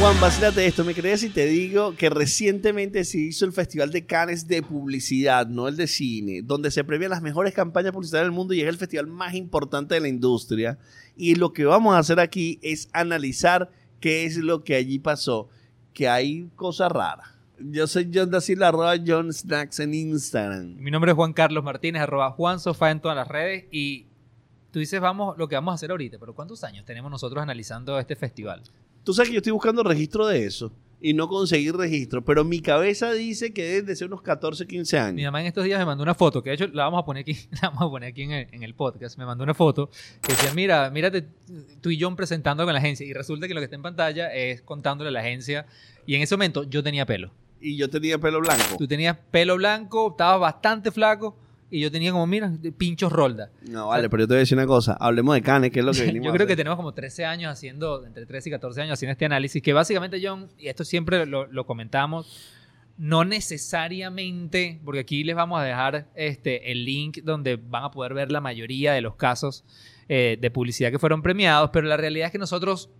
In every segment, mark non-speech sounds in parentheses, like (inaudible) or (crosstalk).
Juan, vacílate esto. ¿Me crees si te digo que recientemente se hizo el Festival de Cannes de Publicidad, no el de cine, donde se premian las mejores campañas publicitarias del mundo y es el festival más importante de la industria? Y lo que vamos a hacer aquí es analizar qué es lo que allí pasó, que hay cosas raras. Yo soy John da Silva, arroba John Snacks en Instagram. Mi nombre es Juan Carlos Martínez, arroba Juan Sofá en todas las redes. Y tú dices, vamos, lo que vamos a hacer ahorita, pero ¿cuántos años tenemos nosotros analizando este festival? Tú sabes que yo estoy buscando registro de eso y no conseguir registro, pero mi cabeza dice que debe de ser unos 14, 15 años. Mi mamá en estos días me mandó una foto, que de hecho la vamos a poner aquí, (laughs) la vamos a poner aquí en el, en el podcast. Me mandó una foto que decía, mira, mírate tú y John presentando con la agencia. Y resulta que lo que está en pantalla es contándole a la agencia. Y en ese momento yo tenía pelo. Y yo tenía pelo blanco. Tú tenías pelo blanco, estabas bastante flaco. Y yo tenía como, mira, pinchos rolda. No, vale, pero yo te voy a decir una cosa. Hablemos de Canes, que es lo que (laughs) venimos Yo a creo que tenemos como 13 años haciendo, entre 13 y 14 años haciendo este análisis, que básicamente, John, y esto siempre lo, lo comentamos, no necesariamente, porque aquí les vamos a dejar este, el link donde van a poder ver la mayoría de los casos eh, de publicidad que fueron premiados, pero la realidad es que nosotros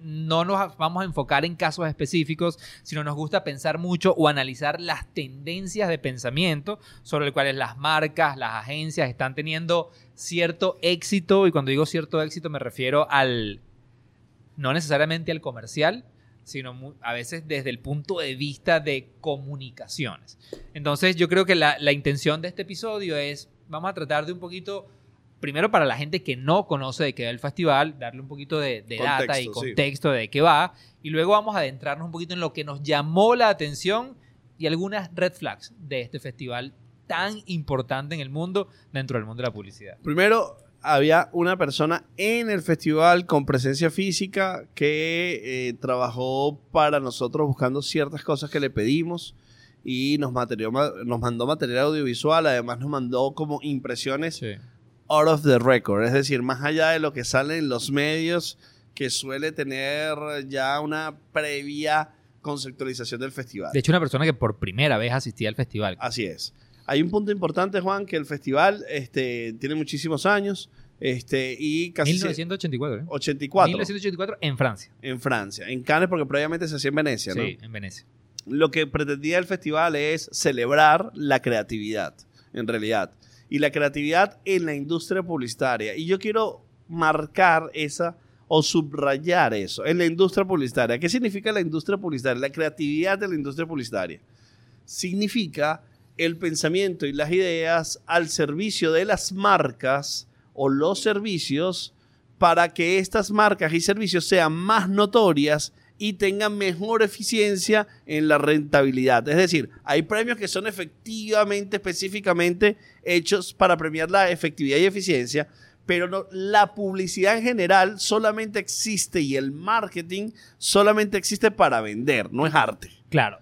no nos vamos a enfocar en casos específicos, sino nos gusta pensar mucho o analizar las tendencias de pensamiento sobre las cuales las marcas, las agencias están teniendo cierto éxito, y cuando digo cierto éxito me refiero al, no necesariamente al comercial, sino a veces desde el punto de vista de comunicaciones. Entonces yo creo que la, la intención de este episodio es, vamos a tratar de un poquito, primero para la gente que no conoce de qué va el festival, darle un poquito de, de data y Contexto, sí. de qué va, y luego vamos a adentrarnos un poquito en lo que nos llamó la atención y algunas red flags de este festival tan importante en el mundo dentro del mundo de la publicidad. Primero, había una persona en el festival con presencia física que eh, trabajó para nosotros buscando ciertas cosas que le pedimos y nos, materió- nos mandó material audiovisual, además nos mandó como impresiones out of the record, es decir, más allá de lo que sale en los medios, que suele tener ya una previa conceptualización del festival. De hecho, una persona que por primera vez asistía al festival. Así es. Hay un punto importante, Juan, que el festival este, tiene muchísimos años este, y casi 1984, ¿eh? 84 1984 en Francia. en Francia, en Cannes, porque previamente se hacía en Venecia. ¿no? Sí, en Venecia. Lo que pretendía el festival es celebrar la creatividad, en realidad, y la creatividad en la industria publicitaria. Y yo quiero marcar esa o subrayar eso en la industria publicitaria. ¿Qué significa la industria publicitaria? La creatividad de la industria publicitaria. Significa el pensamiento y las ideas al servicio de las marcas o los servicios para que estas marcas y servicios sean más notorias y tengan mejor eficiencia en la rentabilidad. Es decir, hay premios que son efectivamente, específicamente hechos para premiar la efectividad y eficiencia, pero no- la publicidad en general solamente existe y el marketing solamente existe para vender, no es arte. Claro.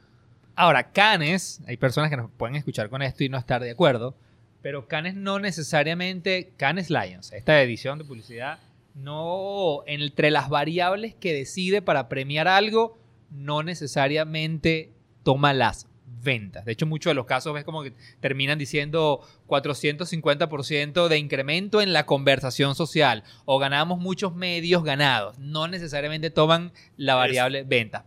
Ahora, Cannes, hay personas que nos pueden escuchar con esto y no estar de acuerdo, pero Cannes no necesariamente, Cannes Lions, esta edición de publicidad, no, entre las variables que decide para premiar algo, no necesariamente toma las ventas. De hecho, muchos de los casos ves como que terminan diciendo 450% de incremento en la conversación social o ganamos muchos medios ganados. No necesariamente toman la variable venta.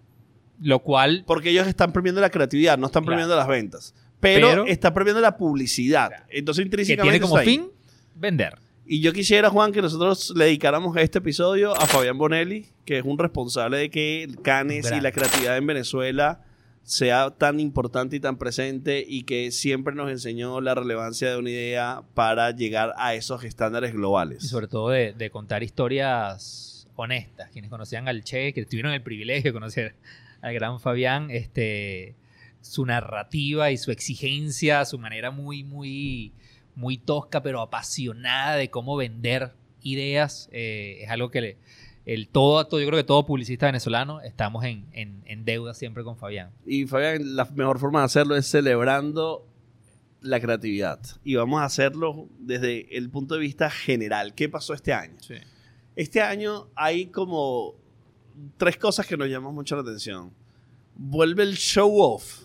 Lo cual Porque ellos están premiando la creatividad, no están Claro. premiando las ventas. Pero, Pero- están premiando la publicidad. Claro. Entonces, que intrínsecamente. tiene como fin vender. Y yo quisiera, Juan, que nosotros le dedicáramos este episodio a Fabián Bonelli, que es un responsable de que el Canes y la creatividad en Venezuela sea tan importante y tan presente y que siempre nos enseñó la relevancia de una idea para llegar a esos estándares globales. Y sobre todo de, de contar historias honestas. Quienes conocían al Che, que tuvieron el privilegio de conocer al gran Fabián, este, su narrativa y su exigencia, su manera muy, muy, muy tosca, pero apasionada de cómo vender ideas, eh, es algo que le, el todo, todo- yo creo que todo publicista venezolano estamos en, en- en deuda siempre con Fabián. Y Fabián, la mejor forma de hacerlo es celebrando la creatividad. Y vamos a hacerlo desde el punto de vista general. ¿Qué pasó este año? Este año hay como tres cosas que nos llaman mucho la atención. Vuelve el show off.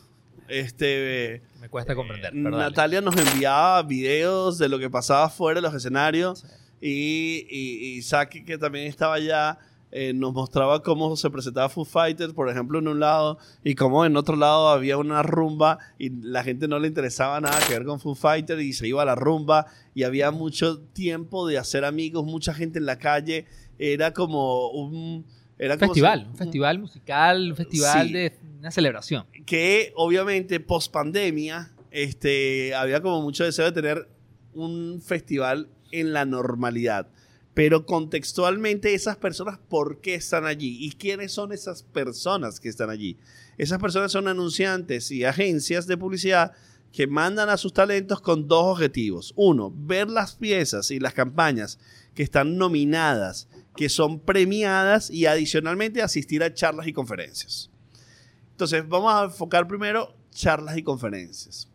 Este, Me cuesta comprender. pero dale. Natalia nos enviaba videos de lo que pasaba fuera de los escenarios y, y, y Saki, que también estaba allá, eh, nos mostraba cómo se presentaba Foo Fighters, por ejemplo, en un lado, y cómo en otro lado había una rumba y la gente no le interesaba nada que ver con Foo Fighters y se iba a la rumba y había mucho tiempo de hacer amigos, mucha gente en la calle. Era como un... Era festival, un festival musical, un festival Sí. de una celebración. que obviamente post pandemia este, había como mucho deseo de tener un festival en la normalidad. Pero contextualmente esas personas, ¿por qué están allí? ¿Y quiénes son esas personas que están allí? Esas personas son anunciantes y agencias de publicidad que mandan a sus talentos con dos objetivos. Uno, ver las piezas y las campañas que están nominadas, que son premiadas y adicionalmente asistir a charlas y conferencias. Entonces, vamos a enfocar primero charlas y conferencias.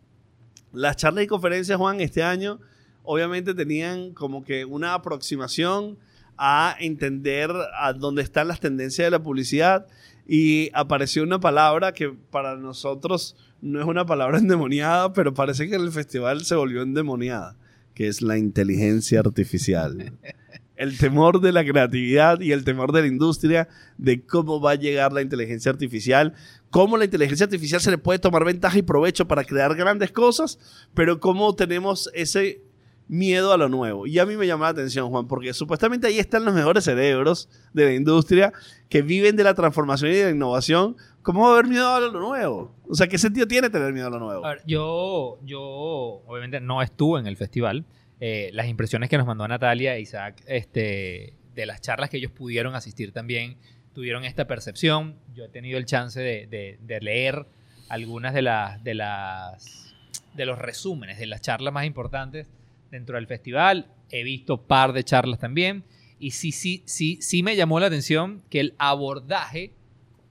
Las charlas y conferencias, Juan, este año obviamente tenían como que una aproximación a entender a dónde están las tendencias de la publicidad y apareció una palabra que para nosotros no es una palabra (laughs) endemoniada, pero parece que en el festival se volvió endemoniada, que es la inteligencia artificial. (laughs) El temor de la creatividad y el temor de la industria de cómo va a llegar la inteligencia artificial, cómo la inteligencia artificial se le puede tomar ventaja y provecho para crear grandes cosas, pero cómo tenemos ese miedo a lo nuevo. Y a mí me llama la atención, Juan, porque supuestamente ahí están los mejores cerebros de la industria que viven de la transformación y de la innovación. ¿Cómo va a haber miedo a lo nuevo? O sea, ¿qué sentido tiene tener miedo a lo nuevo? Yo, yo obviamente no estuve en el festival. Eh, las impresiones que nos mandó Natalia e Isaac este, de las charlas que ellos pudieron asistir también tuvieron esta percepción. Yo he tenido el chance de, de- leer algunas de las, de las de los resúmenes de las charlas más importantes dentro del festival. He visto par de charlas también. Y sí, sí, sí, sí me llamó la atención que el abordaje,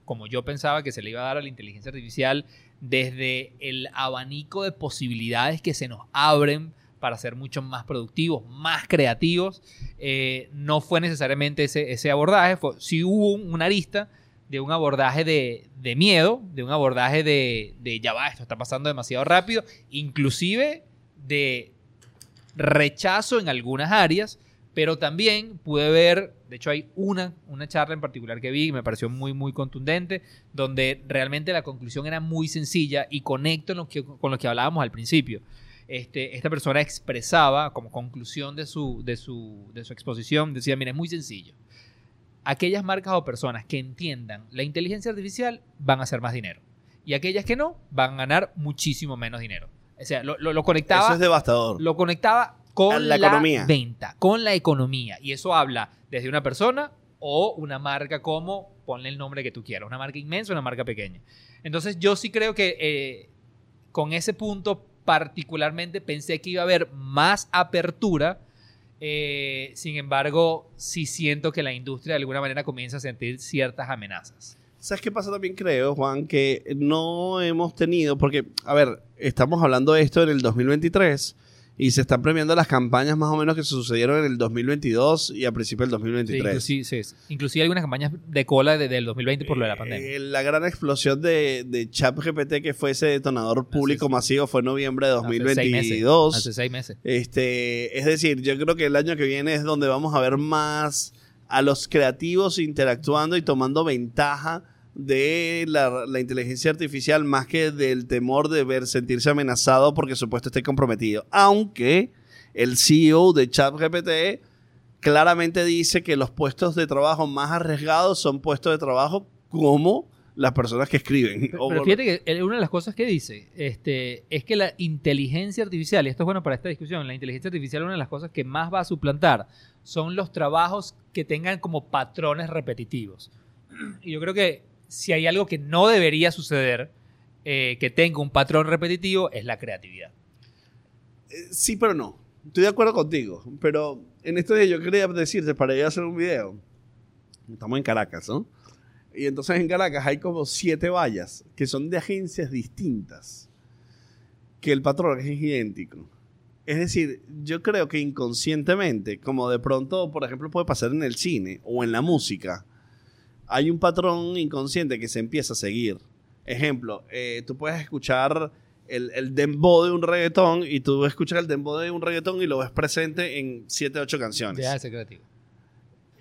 como yo pensaba que se le iba a dar a la inteligencia artificial, desde el abanico de posibilidades que se nos abren para ser mucho más productivos, más creativos, eh, no fue necesariamente ese, ese abordaje, fue, sí hubo un- una arista de un abordaje de, de miedo, de un abordaje de, de ya va, esto está pasando demasiado rápido, inclusive de rechazo en algunas áreas, pero también pude ver, de hecho hay una, una charla en particular que vi y me pareció muy, muy contundente, donde realmente la conclusión era muy sencilla y conecto lo que- con lo que hablábamos al principio. Este, esta persona expresaba como conclusión de su, de, su, de su exposición, decía, mira, es muy sencillo. Aquellas marcas o personas que entiendan la inteligencia artificial van a hacer más dinero. Y aquellas que no, van a ganar muchísimo menos dinero. O sea, lo, lo- lo conectaba Eso es devastador. lo conectaba con la, la economía. venta, con la economía. Y eso habla desde una persona o una marca como, ponle el nombre que tú quieras, una marca inmensa o una marca pequeña. Entonces yo sí creo que eh, con ese punto particularmente pensé que iba a haber más apertura. eh, sin embargo, sí siento que la industria de alguna manera comienza a sentir ciertas amenazas. ¿Sabes qué pasa también, creo, Juan? Que no hemos tenido, porque, a ver, estamos hablando de esto en el 2023 y se están premiando las campañas más o menos que se sucedieron en el 2022 y a principios del Sí, 2023. inclusive, sí, sí. Inclusive algunas campañas de cola desde el 2020 por lo de la pandemia. Eh, la gran explosión de, de ChatGPT, que fue ese detonador público sí. masivo, fue en noviembre de Hace seis meses. 2022. Hace seis meses. Este, es decir, yo creo que el año que viene es donde vamos a ver más a los creativos interactuando y tomando ventaja de la, la inteligencia artificial más que del temor de ver sentirse amenazado porque supuesto esté comprometido. Aunque el CEO de ChatGPT claramente dice que los puestos de trabajo más arriesgados son puestos de trabajo como las personas que escriben. Pero, fíjate que él- una de las cosas que dice este, es que la inteligencia artificial, y esto es bueno para esta discusión, la inteligencia artificial una de las cosas que más va a suplantar son los trabajos que tengan como patrones repetitivos. (clears throat) Y yo creo que si hay algo que no debería suceder, eh, que tenga un patrón repetitivo, es la creatividad. Eh, Sí, pero no. Estoy de acuerdo contigo. Pero en esto de yo quería decirte para ir a hacer un video. Estamos en Caracas, ¿no? Y entonces en Caracas hay como siete vallas que son de agencias distintas. Que el patrón es idéntico. Es decir, yo creo que inconscientemente, como de pronto, por ejemplo, puede pasar en el cine o en la música, hay un patrón inconsciente que se empieza a seguir. Ejemplo, eh, tú puedes escuchar el, el dembow de un reggaetón y tú escuchas el dembow de un reggaetón y lo ves presente en 7, 8 canciones. Deja de ser creativo.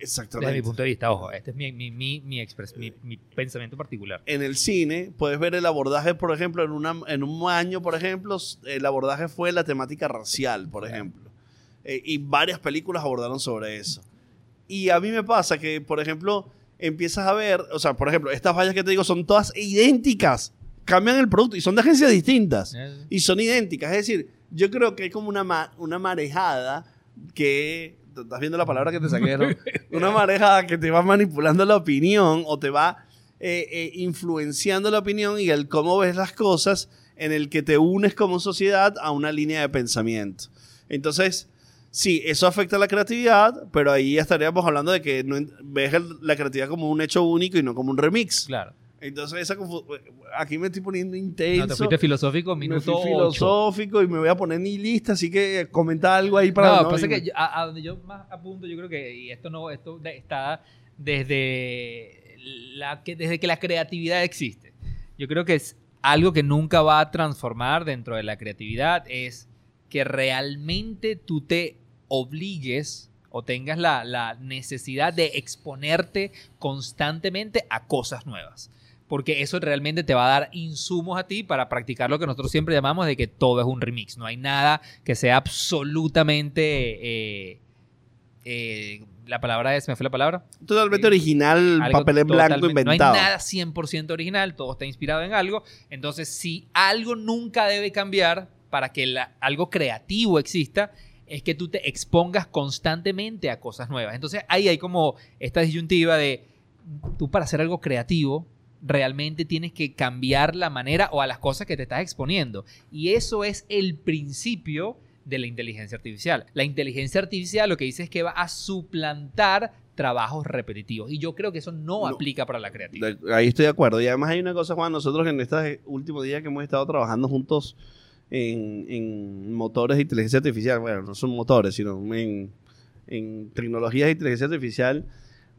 Exactamente. Desde mi punto de vista, ojo, este es mi, mi, mi, mi, expres- mi- mi pensamiento particular. en el cine puedes ver el abordaje, por ejemplo, en, una, en un año, por ejemplo, el abordaje fue la temática racial, por ejemplo. Eh, y varias películas abordaron sobre eso. Y a mí me pasa que, por ejemplo, empiezas a ver, o sea, por ejemplo, estas vallas que te digo son todas idénticas. Cambian el producto y son de agencias distintas. Eh, Y son idénticas. Es decir, yo creo que hay como una, ma- una marejada que... ¿Estás viendo la palabra que te saqué? no? (laughs) Una marejada que te va manipulando la opinión o te va eh, eh, influenciando la opinión y el cómo ves las cosas en el que te unes como sociedad a una línea de pensamiento. Entonces, sí, eso afecta a la creatividad, pero ahí estaríamos hablando de que no ves la creatividad como un hecho único y no como un remix. Claro. Entonces, esa confu- aquí me estoy poniendo intenso. No, te fuiste filosófico, Me minuto fui ocho. filosófico y me voy a poner ni lista, así que comenta algo ahí para... no, pasa y- que yo- a, a donde yo más apunto, yo creo que, y esto no, esto está desde, la, que, desde que la creatividad existe. Yo creo que es algo que nunca va a transformar dentro de la creatividad, es que realmente tú te obligues o tengas la, la necesidad de exponerte constantemente a cosas nuevas. Porque eso realmente te va a dar insumos a ti para practicar lo que nosotros siempre llamamos de que todo es un remix. No hay nada que sea absolutamente... eh, eh, la palabra es, ¿me fue la palabra? Totalmente original, Algo papel en blanco inventado. No hay nada 100% original, todo está inspirado en algo. Entonces, si algo nunca debe cambiar para que la- algo creativo exista, es que tú te expongas constantemente a cosas nuevas. Entonces, ahí hay como esta disyuntiva de tú para hacer algo creativo realmente tienes que cambiar la manera o a las cosas que te estás exponiendo. Y eso es el principio de la inteligencia artificial. La inteligencia artificial lo que dice es que va a suplantar trabajos repetitivos. Y yo creo que eso no, No. aplica para la creatividad. Ahí estoy de acuerdo. Y además hay una cosa, Juan, nosotros en estos últimos días que hemos estado trabajando juntos en, en motores de inteligencia artificial, bueno, no son motores, sino en, en tecnologías de inteligencia artificial,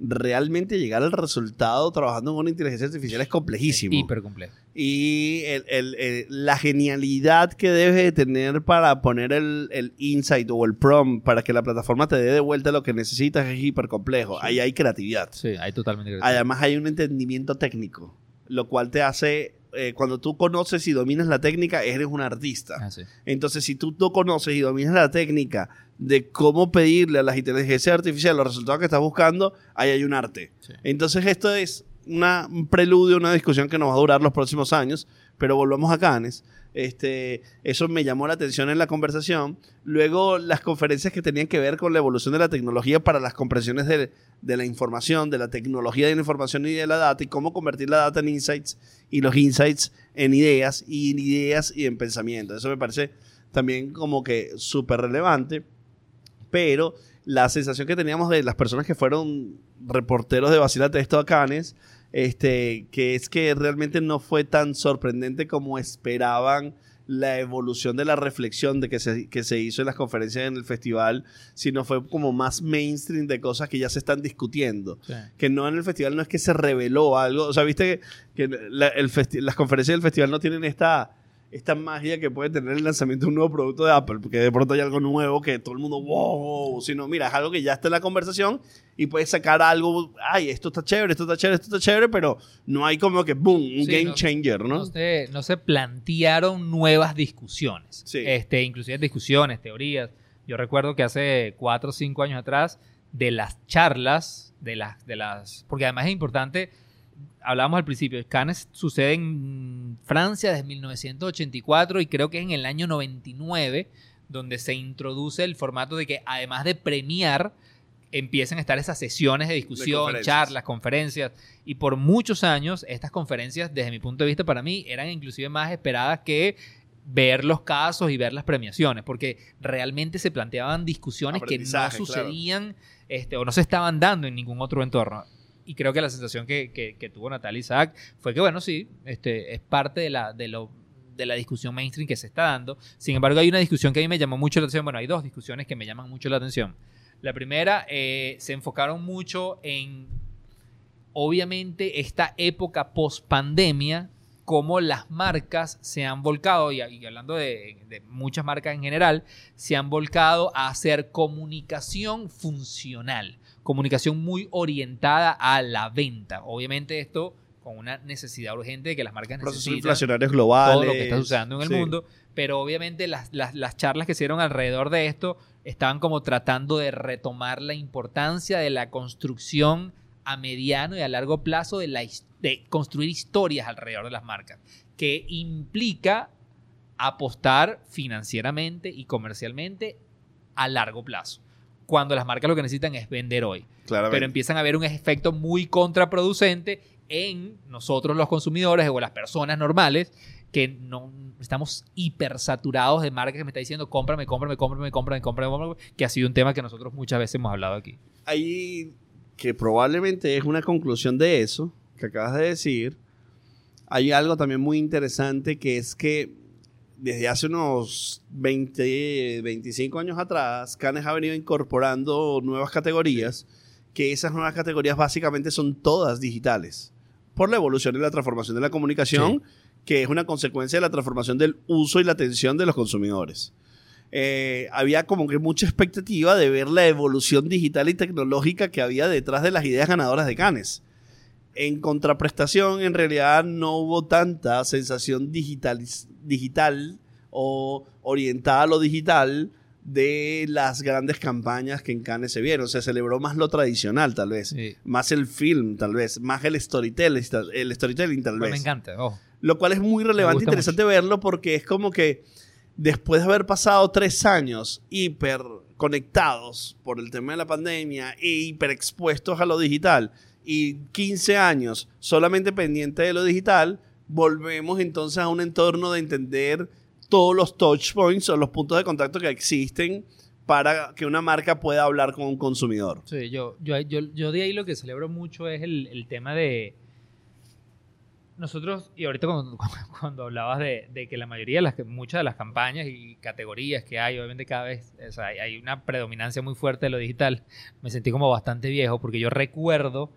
realmente llegar al resultado trabajando una inteligencia artificial es complejísimo. Hiper complejo. y el- el- el- la genialidad que debes de tener para poner el, el insight o el prompt para que la plataforma te dé de vuelta lo que necesitas es hiper complejo. Ahí hay creatividad. Sí, hay totalmente Además hay un entendimiento técnico, lo cual te hace, eh, cuando tú conoces y dominas la técnica, eres un artista. Ah, sí. Entonces, si tú no conoces y dominas la técnica de cómo pedirle a las inteligencias artificiales los resultados que estás buscando, ahí hay un arte. Sí. Entonces, esto es una, un preludio, una discusión que nos va a durar los próximos años, pero volvamos a Cannes. Este, eso me llamó la atención en la conversación. Luego, las conferencias que tenían que ver con la evolución de la tecnología para las comprensiones de, la información, de la tecnología de la información y de la data, y cómo convertir la data en insights y los insights en ideas, y en ideas y en pensamiento. Eso me parece también como que súper relevante, pero la sensación que teníamos de las personas que fueron reporteros de Vacilate esto a Cannes, este, que es que realmente no fue tan sorprendente como esperaban la evolución de la reflexión de que se, que se hizo en las conferencias en el festival, sino fue como más mainstream de cosas que ya se están discutiendo Sí. que no en el festival no es que se reveló algo. O sea, viste que, que la- el festi- las conferencias del festival no tienen esta, esta magia que puede tener el lanzamiento de un nuevo producto de Apple, porque de pronto hay algo nuevo que todo el mundo, wow, sino mira, es algo que ya está en la conversación y puedes sacar algo, ay, esto está chévere, esto está chévere, esto está chévere, pero no hay como que, boom, un Sí, game no- changer, ¿no? No se, no se plantearon nuevas discusiones. Sí. Este, inclusive discusiones, teorías. Yo recuerdo que hace cuatro o cinco años atrás, de las charlas, de las, de las. Porque además es importante. Hablábamos al principio, Cannes sucede en Francia desde 1984 y creo que es en el año 99 donde se introduce el formato de que además de premiar, empiezan a estar esas sesiones de discusión, conferencias. charlas, conferencias. Y por muchos años, estas conferencias, desde mi punto de vista, para mí, eran inclusive más esperadas que ver los casos y ver las premiaciones, porque realmente se planteaban discusiones que no claro. sucedían este, o no se estaban dando en ningún otro entorno. Y creo que la sensación que, que- tuvo Natalia Isaac fue que, bueno, sí, este, es parte de la, de, lo, de la discusión mainstream que se está dando. Sin embargo, hay una discusión que a mí me llamó mucho la atención. Bueno, hay dos discusiones que me llaman mucho la atención. La primera, eh, se enfocaron mucho en, obviamente, esta época post-pandemia, cómo las marcas se han volcado, y, hablando de muchas marcas en general, se han volcado a hacer comunicación funcional. Comunicación muy orientada a la venta. Obviamente esto con una necesidad urgente de que las marcas Procesos necesitan inflacionarios globales. todo lo que está sucediendo en el Sí. mundo, pero obviamente las, las- las charlas que se dieron alrededor de esto estaban como tratando de retomar la importancia de la construcción a mediano y a largo plazo de, la, de construir historias alrededor de las marcas, que implica apostar financieramente y comercialmente a largo plazo, cuando las marcas lo que necesitan es vender hoy Claramente. pero empiezan a haber un efecto muy contraproducente en nosotros los consumidores o las personas normales que no estamos hipersaturados de marcas que me está diciendo cómprame, cómprame, cómprame, cómprame, cómprame, cómprame, que ha sido un tema que nosotros muchas veces hemos hablado aquí. ahí que probablemente es una conclusión de eso que acabas de decir, hay algo también muy interesante que es que desde hace unos 20, 25 años atrás, Canes ha venido incorporando nuevas categorías, que esas nuevas categorías básicamente son todas digitales, por la evolución y la transformación de la comunicación, que es una consecuencia de la transformación del uso y la atención de los consumidores. Eh, había como que mucha expectativa de ver la evolución digital y tecnológica que había detrás de las ideas ganadoras de Cannes. En contraprestación, en realidad no hubo tanta sensación digital, digital o orientada a lo digital de las grandes campañas que en Cannes se vieron. Se celebró más lo tradicional, tal vez. Sí. Más el film, tal vez. Más el storytelling, el storytelling, tal vez. me encanta. ojo. Lo cual es muy relevante e interesante verlo porque es como que después de haber pasado tres años hiper conectados por el tema de la pandemia e hiper expuestos a lo digital y 15 años solamente pendientes de lo digital, volvemos entonces a un entorno de entender todos los touch points o los puntos de contacto que existen para que una marca pueda hablar con un consumidor. Sí, yo, yo, yo, yo de ahí lo que celebro mucho es el, tema de nosotros, y ahorita cuando, (laughs) cuando hablabas de, que la mayoría de las, muchas de las campañas y categorías que hay, obviamente cada vez hay una predominancia muy fuerte de lo digital, me sentí como bastante viejo porque yo recuerdo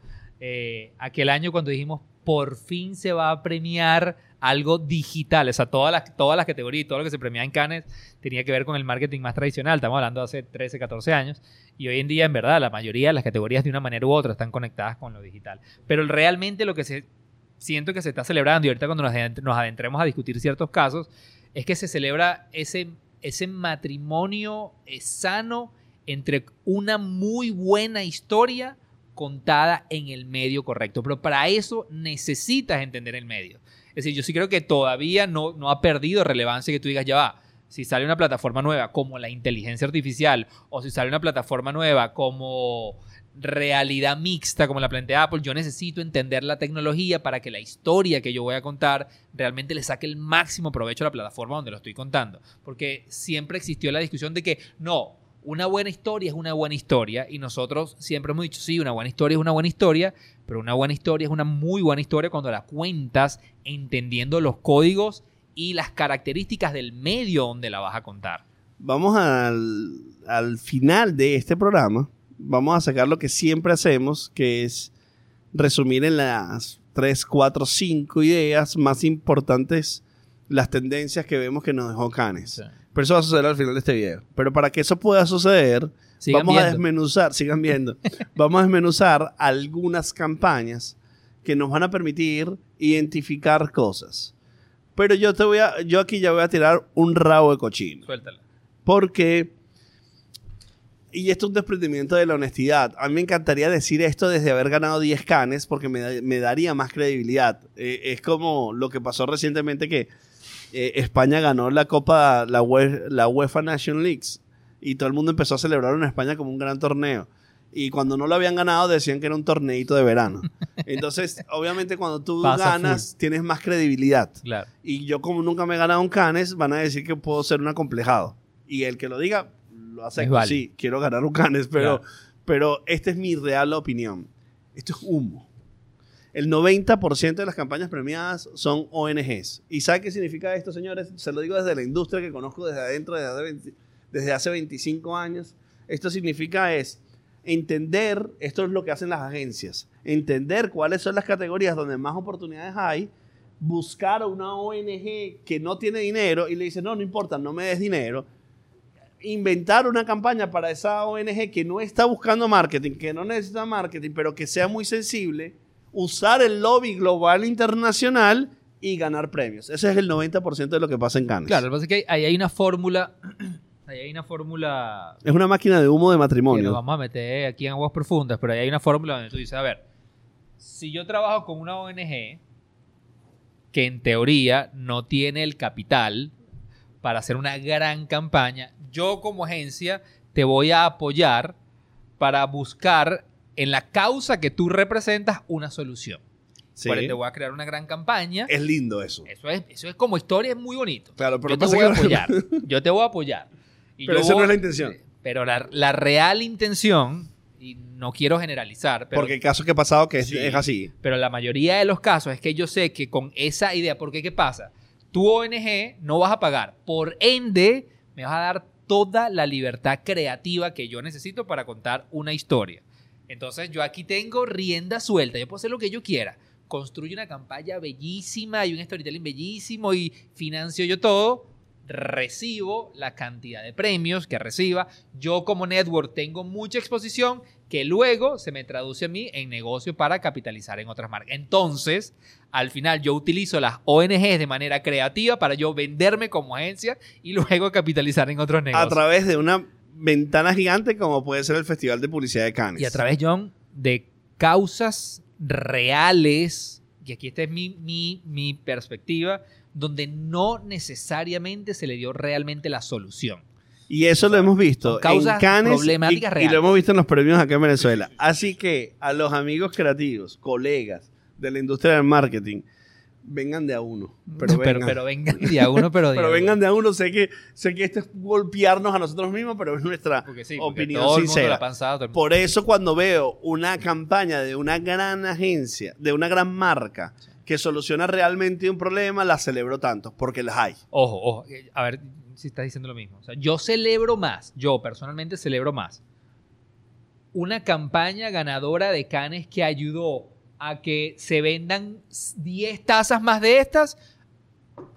eh, aquel año cuando dijimos por fin se va a premiar algo digital, o sea, todas las, todas las categorías y todo lo que se premiaba en Cannes tenía que ver con el marketing más tradicional, estamos hablando de hace 13, 14 años, y hoy en día, en verdad, la mayoría de las categorías de una manera u otra están conectadas con lo digital. Pero realmente lo que se, siento que se está celebrando, y ahorita cuando nos, adent- nos adentremos a discutir ciertos casos, es que se celebra ese, ese matrimonio eh, sano entre una muy buena historia contada en el medio correcto. Pero para eso necesitas entender el medio. Es decir, yo sí creo que todavía no, no ha perdido relevancia que tú digas, ya va, si sale una plataforma nueva como la inteligencia artificial o si sale una plataforma nueva como realidad mixta como la plantea Apple, yo necesito entender la tecnología para que la historia que yo voy a contar realmente le saque el máximo provecho a la plataforma donde lo estoy contando. Porque siempre existió la discusión de que no, una buena historia es una buena historia y nosotros siempre hemos dicho, sí, una buena historia es una buena historia, pero una buena historia es una muy buena historia cuando la cuentas entendiendo los códigos y las características del medio donde la vas a contar. Vamos al, al final de este programa. Vamos a sacar lo que siempre hacemos, que es resumir en las 3, 4, 5 ideas más importantes las tendencias que vemos que nos dejó Canes. Pero eso va a suceder al final de este video. Pero para que eso pueda suceder, Sigan vamos a desmenuzar, sigan viendo, (laughs) vamos a desmenuzar algunas campañas que nos van a permitir identificar cosas. Pero yo te voy a, yo aquí ya voy a tirar un rabo de cochino. Suéltala. Porque, y esto es un desprendimiento de la honestidad, a mí me encantaría decir esto desde haber ganado 10 canes porque me, me daría más credibilidad. Eh, es como lo que pasó recientemente que eh, España ganó la Copa, la, UE la UEFA Nation Leagues y todo el mundo empezó a celebrar en España como un gran torneo. Y cuando no lo habían ganado decían que era un torneito de verano. (laughs) Entonces, obviamente cuando tú Pasa ganas, tienes más credibilidad. Claro. Y yo como nunca me he ganado un Canes, van a decir que puedo ser un acomplejado. Y el que lo diga, lo. Es válido. Sí, quiero ganar un Canes, pero, Claro. pero esta es mi real opinión. Esto es humo. El 90% de las campañas premiadas son ONGs. ¿Y sabe qué significa esto, señores? Se lo digo desde la industria que conozco desde adentro, desde hace, 20 desde hace 25 años. Esto significa es entender, esto es lo que hacen las agencias, entender cuáles son las categorías donde más oportunidades hay, buscar a una ONG que no tiene dinero y le dice, no, no importa, no me des dinero, inventar una campaña para esa ONG que no está buscando marketing, que no necesita marketing, pero que sea muy sensible, usar el lobby global internacional y ganar premios. Ese es el 90% de lo que pasa en Cannes. Claro, lo que pasa es que ahí hay una fórmula. (clears throat) Ahí hay una fórmula. Es una máquina de humo de matrimonio. vamos a meter aquí en aguas profundas, pero ahí hay una fórmula donde tú dices, a ver, si yo trabajo con una ONG que en teoría no tiene el capital para hacer una gran campaña, yo como agencia te voy a apoyar para buscar en la causa que tú representas una solución. Sí. Por te voy a crear una gran campaña. Es lindo eso. Eso es, eso es como historia, es muy bonito. Claro, pero yo te voy a apoyar. (laughs) Yo te voy a apoyar. Y Pero esa no es la intención. Pero la, la real intención, y no quiero generalizar, pero, Porque el caso que ha pasado que es, Sí. es así. pero la mayoría de los casos es que yo sé que con esa idea, porque ¿qué pasa? Tu ONG no vas a pagar. Por ende, me vas a dar toda la libertad creativa que yo necesito para contar una historia. Entonces yo aquí tengo rienda suelta, yo puedo hacer lo que yo quiera. Construyo una campaña bellísima y un storytelling bellísimo y financio yo todo. Recibo la cantidad de premios que reciba. Yo como network tengo mucha exposición que luego se me traduce a mí en negocio para capitalizar en otras marcas. Entonces, al final yo utilizo las ONGs de manera creativa para yo venderme como agencia y luego capitalizar en otros A negocios. través de una ventana gigante como puede ser el Festival de Publicidad de Cannes. Y a través, John, de causas reales, y aquí esta es mi, mi, mi perspectiva, donde no necesariamente se le dio realmente la solución. Y eso lo hemos visto causas en Cannes y, problemáticas y reales. lo hemos visto en los premios acá en Venezuela. Así que a los amigos creativos, colegas de la industria del marketing, vengan de a uno. Pero (laughs) Pero, vengan, pero, vengan de a uno, pero (laughs) de Pero a uno. vengan de a uno. Sé que, sé que esto es golpearnos a nosotros mismos, pero es nuestra Porque sí, porque opinión todo el mundo sincera. la ha pensado, todo el mundo- Por eso cuando veo una campaña de una gran agencia, de una gran marca, que soluciona realmente un problema, la celebro tanto, porque las hay. Ojo, ojo. eh, A ver si estás diciendo lo mismo. O sea, yo celebro más, yo personalmente celebro más una campaña ganadora de Cannes que ayudó a que se vendan 10 tazas más de estas.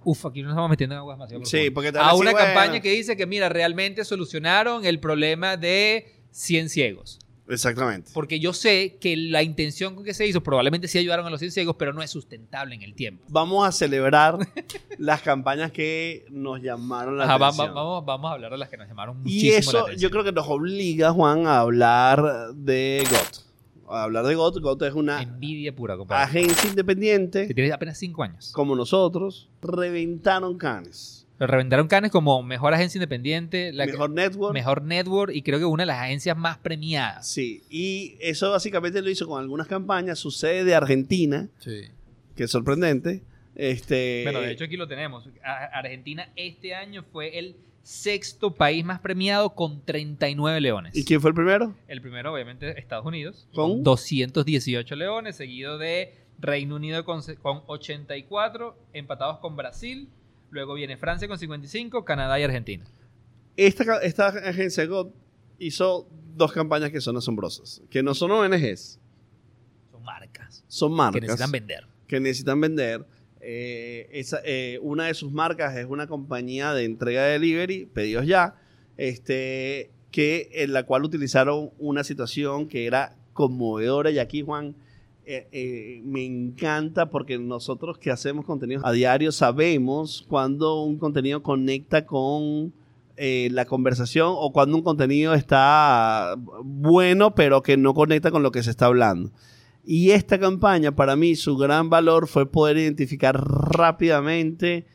Uf, aquí nos estamos metiendo en aguas demasiado Sí, porque a una bueno. campaña que dice que, mira, realmente solucionaron el problema de 100 ciegos. Exactamente. Porque yo sé que la intención con que se hizo probablemente sí ayudaron a los 100 ciegos, pero no es sustentable en el tiempo. Vamos a celebrar (laughs) las campañas que nos llamaron la Ajá, atención. va- vamos, vamos a hablar de las que nos llamaron muchísimo y la eso atención. yo creo que nos obliga, Juan, a hablar de GOT. Hablar de GOT. GOT es una Envidia pura, compadre. agencia independiente, Que tiene apenas 5 años. como nosotros, reventaron Cannes. Lo reventaron Cannes como mejor agencia independiente, la que- Mejor network. mejor network y creo que una de las agencias más premiadas. Sí, y eso básicamente lo hizo con algunas campañas. Sucede de Argentina, que es sorprendente. Este, Bueno, de hecho aquí lo tenemos. Argentina este año fue el sexto país más premiado con 39 leones. ¿Y quién fue el primero? El primero, obviamente, Estados Unidos, ¿Con? con 218 leones, seguido de Reino Unido con, con 84, empatados con Brasil. Luego viene Francia con 55, Canadá y Argentina. Esta, esta agencia hizo dos campañas que son asombrosas, que no son ONGs, Son marcas son marcas que necesitan vender. que necesitan vender. Eh, eh, una de sus marcas es una compañía de entrega de delivery, pedidos ya, este, que, en la cual utilizaron una situación que era conmovedora y aquí Juan eh, me encanta porque nosotros que hacemos contenidos a diario sabemos cuando un contenido conecta con la conversación o cuando un contenido está bueno pero que no conecta con lo que se está hablando. Y esta campaña, para mí, su gran valor fue poder identificar rápidamente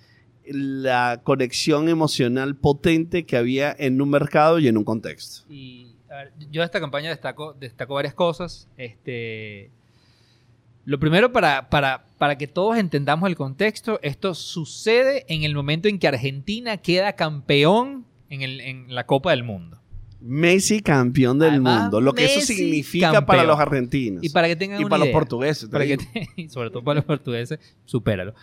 la conexión emocional potente que había en un mercado y en un contexto. Y yo de esta campaña destaco, destaco varias cosas. Este, lo primero, para, para, para que todos entendamos el contexto, esto sucede en el momento en que Argentina queda campeón en, el- en la Copa del Mundo. Messi campeón del Además, mundo, lo que eso significa campeón. para los argentinos Y para que tengan y una para los portugueses. para que te- (laughs) y sobre todo para los portugueses, supéralo.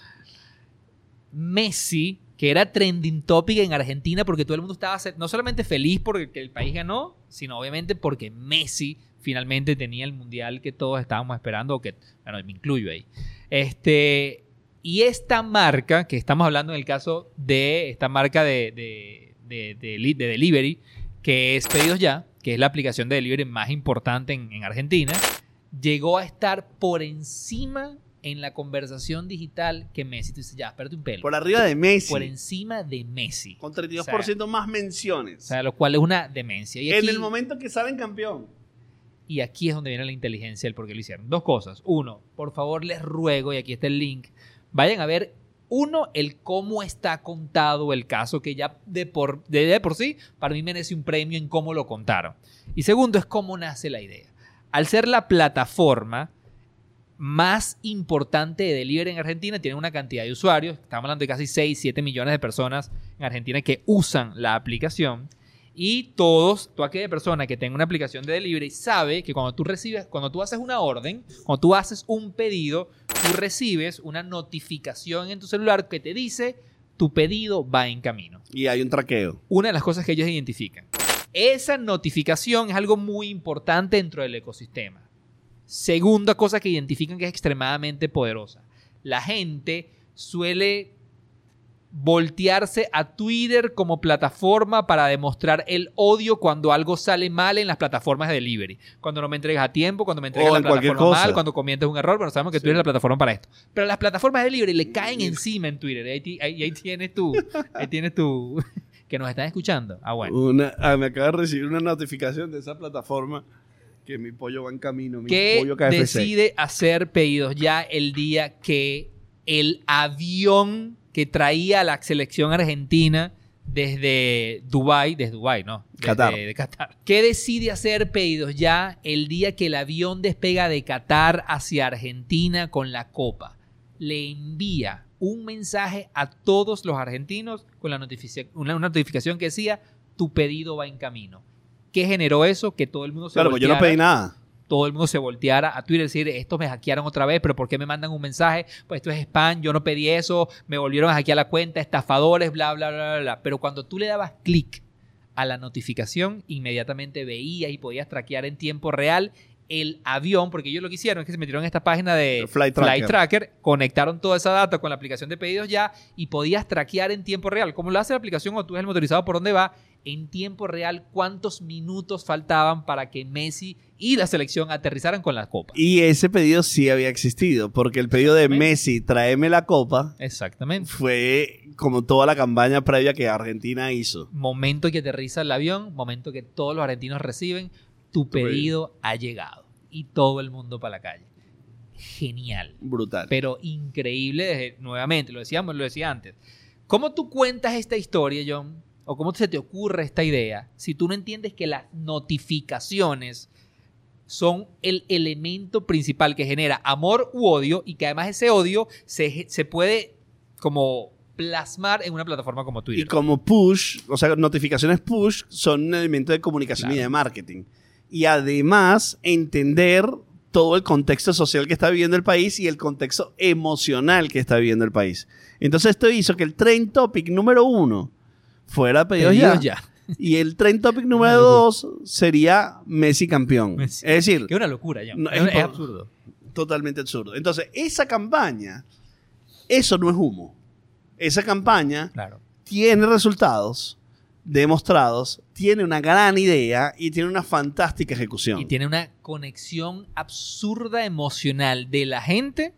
Messi, que era trending topic en Argentina porque todo el mundo estaba no solamente feliz porque el país ganó, sino obviamente porque Messi finalmente tenía el mundial que todos estábamos esperando, o que, bueno, me incluyo ahí. Este, y esta marca, que estamos hablando en el caso de esta marca de, de- de delivery, que es Pedidos Ya, que es la aplicación de delivery más importante en, en Argentina, llegó a estar por encima en la conversación digital que Messi. Tú dices, ya, espérate un pelo. Por arriba de Messi. Por encima de Messi. con 32% más menciones. O sea, lo cual es una demencia. Y en el momento que salen campeón. Y aquí es donde viene la inteligencia del por qué lo hicieron. Dos cosas. Uno, por favor les ruego, y aquí está el link, vayan a ver, uno, el cómo está contado el caso, que ya de por, sí, para mí merece un premio en cómo lo contaron. Y segundo, es cómo nace la idea. Al ser la plataforma más importante de delivery en Argentina, tiene una cantidad de usuarios, estamos hablando de casi 6, 7 millones de personas en Argentina que usan la aplicación. Y todos, toda aquella persona que tenga una aplicación de delivery sabe que cuando tú recibes, cuando tú haces una orden, cuando tú haces un pedido, tú recibes una notificación en tu celular que te dice tu pedido va en camino. Y hay un traqueo. Una de las cosas que ellos identifican. Esa notificación es algo muy importante dentro del ecosistema. Segunda cosa que identifican que es extremadamente poderosa. La gente suele voltearse a Twitter como plataforma para demostrar el odio cuando algo sale mal en las plataformas de delivery. Cuando no me entregas a tiempo, cuando me entregas O la en plataforma mal, cuando cometes un error. Bueno, sabemos que Sí. Twitter es la plataforma para esto. Pero las plataformas de delivery le caen encima en Twitter. Y ahí, ti- ahí- ahí tienes tú. (laughs) Ahí tienes tú. (laughs) que nos están escuchando. Ah, bueno. Una, ah, me acaba de recibir una notificación de esa plataforma que mi pollo va en camino. Mi que pollo KFC. decide hacer pedidos ya el día que el avión que traía a la selección argentina desde Dubai, desde Dubai, ¿no? Desde Qatar. de Qatar. Que decide hacer pedidos ya el día que el avión despega de Qatar hacia Argentina con la copa. Le envía un mensaje a todos los argentinos con la notificación, una, notificación que decía tu pedido va en camino. ¿Qué generó eso? Que todo el mundo se Claro, pues yo no volteara pedí nada. Todo el mundo se volteara a Twitter y decir, estos me hackearon otra vez, pero ¿por qué me mandan un mensaje? Pues esto es spam, yo no pedí eso, me volvieron a hackear la cuenta, estafadores, bla, bla, bla, bla, bla. Pero cuando tú le dabas clic a la notificación, inmediatamente veías y podías traquear en tiempo real el avión, porque ellos lo que hicieron es que se metieron en esta página de Flight Tracker. Tracker, conectaron toda esa data con la aplicación de pedidos ya y podías traquear en tiempo real. Como lo hace la aplicación o tú ves el motorizado por dónde va, en tiempo real cuántos minutos faltaban para que Messi y la selección aterrizaran con la copa. Y ese pedido sí había existido, porque el pedido de. Messi, tráeme la copa, Exactamente. fue como toda la campaña previa que Argentina hizo. Momento que aterriza el avión, momento que todos los argentinos reciben, tu pedido. pedido ha llegado. Y todo el mundo para la calle. Genial. Brutal. pero increíble desde- nuevamente, lo decíamos, lo decía antes. ¿Cómo tú cuentas esta historia, John? ¿O cómo se te ocurre esta idea si tú no entiendes que las notificaciones son el elemento principal que genera amor u odio y que además ese odio se, se puede como plasmar en una plataforma como Y Twitter? como push, o sea, notificaciones push son un elemento de comunicación y de marketing. Y además, entender todo el contexto social que está viviendo el país y el contexto emocional que está viviendo el país. Entonces, esto hizo que el trend topic número uno fuera pedidos, Pedidos ya. ya. Y el trend topic (laughs) número Una locura. dos sería Messi campeón. Messi. Es decir, Que una locura, John. No, es, absurdo. totalmente absurdo. Entonces, esa campaña, eso no es humo. Esa campaña Claro. tiene resultados demostrados, tiene una gran idea y tiene una fantástica ejecución. Y tiene una conexión absurda emocional de la gente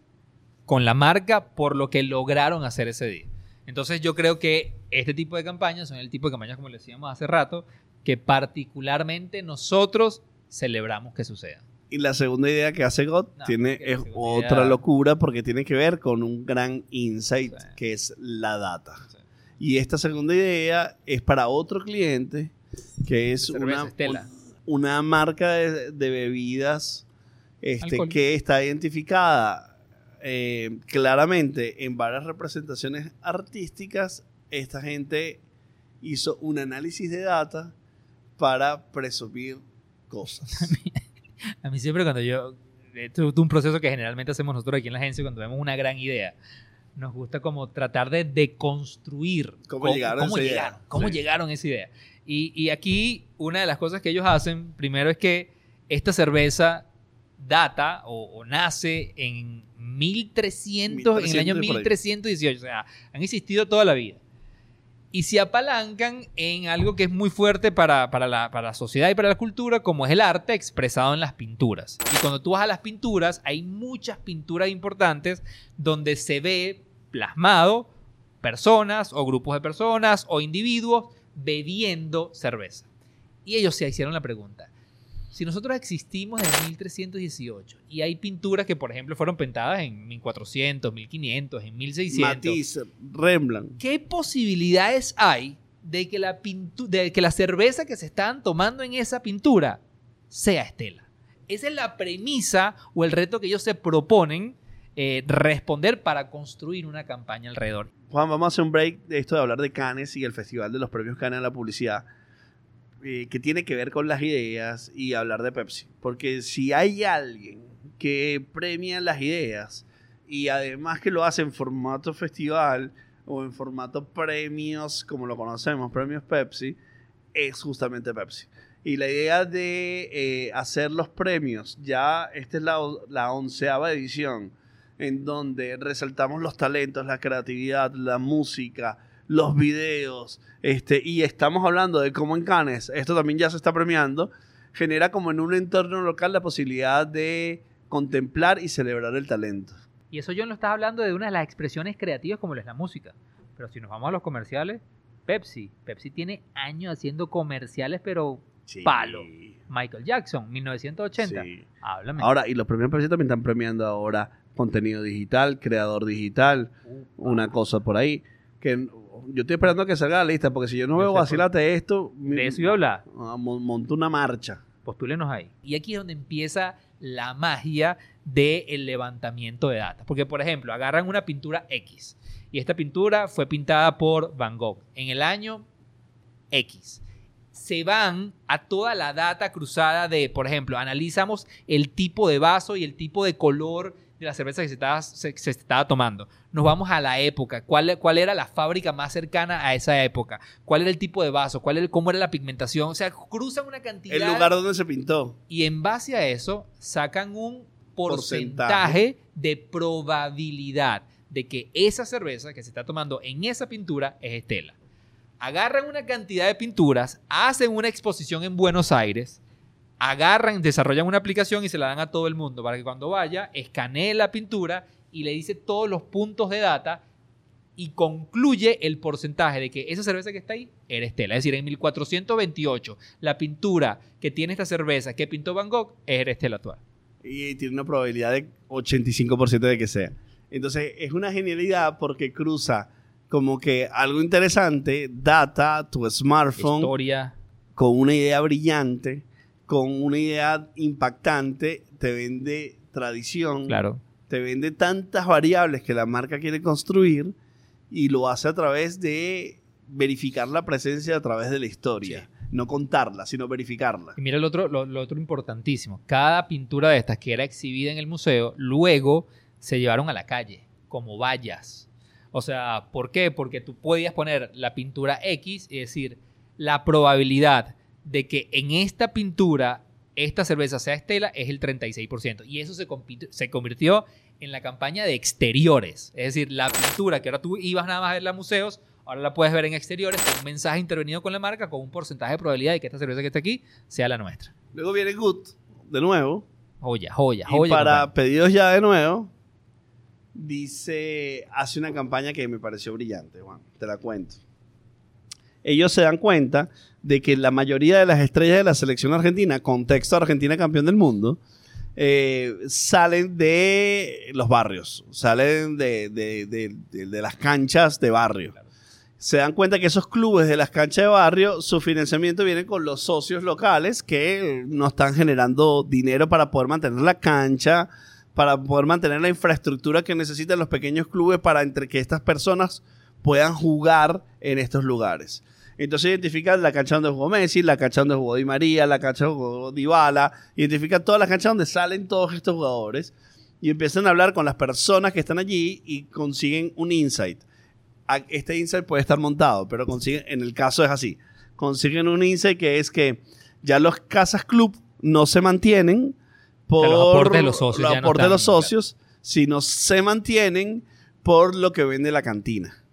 con la marca por lo que lograron hacer ese día. Entonces yo creo que este tipo de campañas son el tipo de campañas, como le decíamos hace rato, que particularmente nosotros celebramos que sucedan. Y la segunda idea que hace God No, tiene es otra locura porque tiene que ver con un gran insight Sí. que es la data. Sí. Y esta segunda idea es para otro cliente que es Cerveza una, un- una marca de, de bebidas este, que está identificada eh, claramente en varias representaciones artísticas. Esta gente hizo un análisis de data para presumir cosas. (laughs) A mí siempre cuando yo... Esto es un proceso que generalmente hacemos nosotros aquí en la agencia cuando vemos una gran idea. Nos gusta como tratar de deconstruir ¿Cómo llegaron a cómo esa idea? llegaron, cómo Sí. llegaron a esa idea. Y, y aquí una de las cosas que ellos hacen, primero es que esta cerveza data o, o nace en 1300, en el año 1300 por ahí. 1318, o sea, han existido toda la vida. Y se apalancan en algo que es muy fuerte para, para, la, para la sociedad y para la cultura, como es el arte expresado en las pinturas. Y cuando tú vas a las pinturas, hay muchas pinturas importantes donde se ve plasmado personas o grupos de personas o individuos bebiendo cerveza. Y ellos se hicieron la pregunta, si nosotros existimos en 1318 y hay pinturas que, por ejemplo, fueron pintadas en 1400, 1500, en 1600. Matisse, Rembrandt. ¿Qué posibilidades hay de que la, de que la cerveza que se están tomando en esa pintura sea Estela? Esa es la premisa o el reto que ellos se proponen eh, responder para construir una campaña alrededor. Juan, vamos a hacer un break de esto de hablar de Cannes y el Festival de los Premios Cannes a la Publicidad eh, que tiene que ver con las ideas y hablar de Pepsi. Porque si hay alguien que premia las ideas y además que lo hace en formato festival o en formato premios, como lo conocemos, premios Pepsi, es justamente Pepsi. Y la idea de eh, hacer los premios, ya esta es la, la onceava edición, en donde resaltamos los talentos, la creatividad, la música, los videos, este, y estamos hablando de cómo en Cannes, esto también ya se está premiando, genera como en un entorno local la posibilidad de contemplar y celebrar el talento. Y eso yo no estás hablando de una de las expresiones creativas como lo es la música. Pero si nos vamos a los comerciales, Pepsi. Pepsi tiene años haciendo comerciales, pero palo. Michael Jackson, 1980. Háblame. Ahora, y los premios Pepsi también están premiando ahora contenido digital, creador digital, una cosa por ahí. Que yo estoy esperando a que salga la lista, porque si yo no veo vacilate esto. De eso iba a hablar. Ah, monto una marcha. Postúlenos ahí. Y aquí es donde empieza la magia del levantamiento de datos. Porque, por ejemplo, agarran una pintura X. Y esta pintura fue pintada por Van Gogh en el año X. Se van a toda la data cruzada de, por ejemplo, analizamos el tipo de vaso y el tipo de color de la cerveza que se estaba, se, estaba tomando. Nos vamos a la época. ¿Cuál, ¿Cuál, era la fábrica más cercana a esa época? ¿Cuál era el tipo de vaso? ¿Cuál era, ¿Cómo era la pigmentación? O sea, cruzan una cantidad. El lugar donde se pintó. Y en base a eso, sacan un porcentaje, de probabilidad de que esa cerveza que se está tomando en esa pintura es Estela. Agarran una cantidad de pinturas, hacen una exposición en Buenos Aires agarran, desarrollan una aplicación y se la dan a todo el mundo para que cuando vaya escanee la pintura y le dice todos los puntos de data y concluye el porcentaje de que esa cerveza que está ahí era Estela. Es decir, en 1428, la pintura que tiene esta cerveza que pintó Van Gogh es Estela actual. Y tiene una probabilidad de 85% de que sea. Entonces, es una genialidad porque cruza como que algo interesante, data, tu smartphone, historia, con una idea brillante con una idea impactante, te vende tradición, claro. te vende tantas variables que la marca quiere construir y lo hace a través de verificar la presencia a través de la historia. No contarla, sino verificarla. Y mira lo otro, lo, otro importantísimo. Cada pintura de estas que era exhibida en el museo, luego se llevaron a la calle, como vallas. O sea, ¿por qué? Porque tú podías poner la pintura X y decir, la probabilidad de que en esta pintura esta cerveza sea Estela es el 36%. Y eso se, se convirtió en la campaña de exteriores. Es decir, la pintura que ahora tú ibas nada más a verla en museos, ahora la puedes ver en exteriores con un mensaje intervenido con la marca con un porcentaje de probabilidad de que esta cerveza que está aquí sea la nuestra. Luego viene Good, de nuevo. Joya, joya, joya. Y para pedidos ya de nuevo, dice, hace una campaña que me pareció brillante, Juan. Te la cuento. Ellos se dan cuenta de que la mayoría de las estrellas de la selección argentina, contexto Argentina campeón del mundo, eh, salen de los barrios, salen de, las canchas de barrio. Se dan cuenta que esos clubes de las canchas de barrio, su financiamiento viene con los socios locales que no están generando dinero para poder mantener la cancha, para poder mantener la infraestructura que necesitan los pequeños clubes para entre que estas personas puedan jugar en estos lugares. Entonces identifican la cancha donde jugó Messi, la cancha donde jugó Di María, la cancha donde jugó Dybala, identifican todas las canchas donde salen todos estos jugadores y empiezan a hablar con las personas que están allí y consiguen un insight. Este insight puede estar montado, pero consiguen, en el caso es así, consiguen un insight que es que ya los casas club no se mantienen por los aportes de los socios, de los socios sino se mantienen por lo que vende la cantina.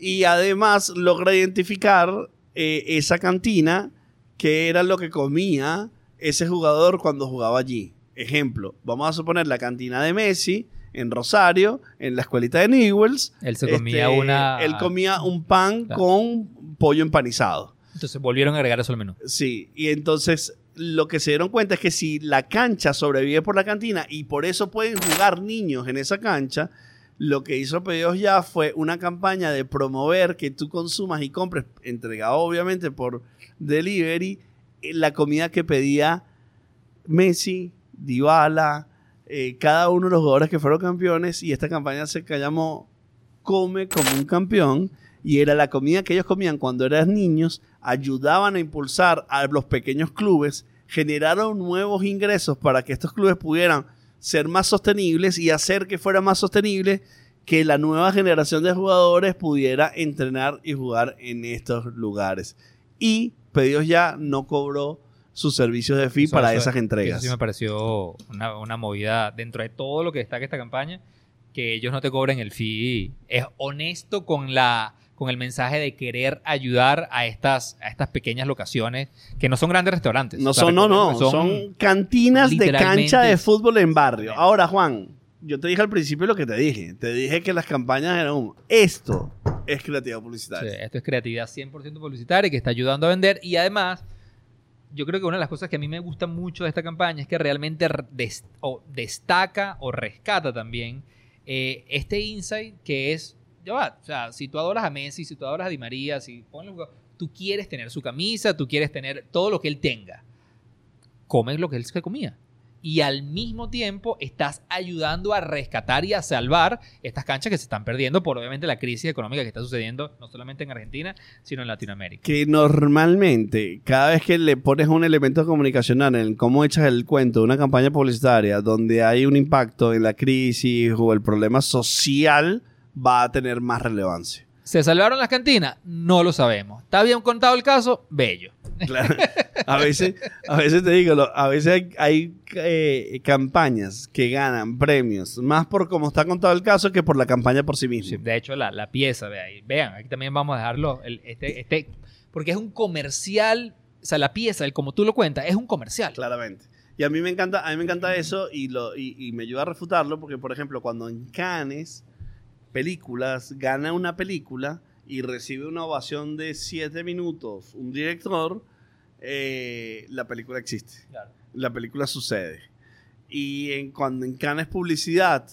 Y además logra identificar eh, esa cantina que era lo que comía ese jugador cuando jugaba allí. Ejemplo, vamos a suponer la cantina de Messi en Rosario, en la escuelita de Newells. Él se comía Este, una... Él comía un pan Claro. con pollo empanizado. Entonces volvieron a agregar eso al menú. Sí, y entonces lo que se dieron cuenta es que si la cancha sobrevive por la cantina y por eso pueden jugar niños en esa cancha, lo que hizo Pedidos Ya fue una campaña de promover que tú consumas y compres, entregado obviamente por delivery, eh, la comida que pedía Messi, Dybala, eh, cada uno de los jugadores que fueron campeones y esta campaña se llamó Come como un campeón y era la comida que ellos comían cuando eran niños, ayudaban a impulsar a los pequeños clubes, generaron nuevos ingresos para que estos clubes pudieran ser más sostenibles y hacer que fuera más sostenible que la nueva generación de jugadores pudiera entrenar y jugar en estos lugares. Y Pedidos Ya no cobró sus servicios de fee Eso- para eso- esas entregas. Eso sí me pareció una, una movida dentro de todo lo que destaca esta campaña, que ellos no te cobren el fee. Es honesto con la con el mensaje de querer ayudar a estas, a estas pequeñas locaciones que no son grandes restaurantes. No O sea, son, no, no, son, cantinas de cancha de fútbol en barrio. Ahora, Juan, yo te dije al principio lo que te dije. Te dije que las campañas eran un... Esto es creatividad Sí, publicitaria. esto es creatividad 100% publicitaria que está ayudando a vender y además yo creo que una de las cosas que a mí me gusta mucho de esta campaña es que realmente o destaca o rescata también eh, este insight que es, ya va, o sea, si tú adoras a Messi, si tú adoras a Di María, si jugador, tú quieres tener su camisa, tú quieres tener todo lo que él tenga, comes lo que él se comía. Y al mismo tiempo estás ayudando a rescatar y a salvar estas canchas que se están perdiendo por obviamente la crisis económica que está sucediendo no solamente en Argentina, sino en Latinoamérica. Que normalmente, cada vez que le pones un elemento comunicacional en cómo echas el cuento de una campaña publicitaria donde hay un impacto en la crisis o el problema social, va a tener más relevancia. ¿Se salvaron las cantinas? No lo sabemos. ¿Está bien contado el caso? Bello. Claro. (laughs) A veces, a veces te digo, a veces hay, hay, eh, campañas que ganan premios más por cómo está contado el caso que por la campaña por sí misma. Sí, de hecho, la, la pieza, ve ahí. vean, aquí también vamos a dejarlo, el- este, este, porque es un comercial, o sea, la pieza, el como tú lo cuentas, es un comercial. Claramente. Y a mí me encanta, a mí me encanta eso y, lo, y, y me ayuda a refutarlo porque, por ejemplo, cuando en Cannes, películas, gana una película y recibe una ovación de siete minutos un director, eh, la película existe. Claro. la película sucede. Y en, cuando en Cannes Publicidad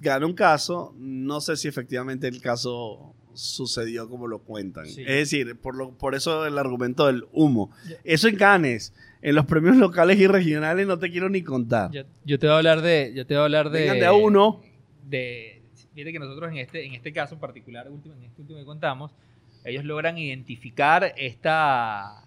gana un caso, no sé si efectivamente el caso sucedió como lo cuentan. Sí. Es decir, por, lo, por eso el argumento del humo. Eso en Cannes. En los premios locales y regionales no te quiero ni contar. Yo, yo te voy a hablar de, yo te voy a hablar de, Vengan de a uno. de fíjate que nosotros en este en este caso en particular último en este último que contamos ellos logran identificar esta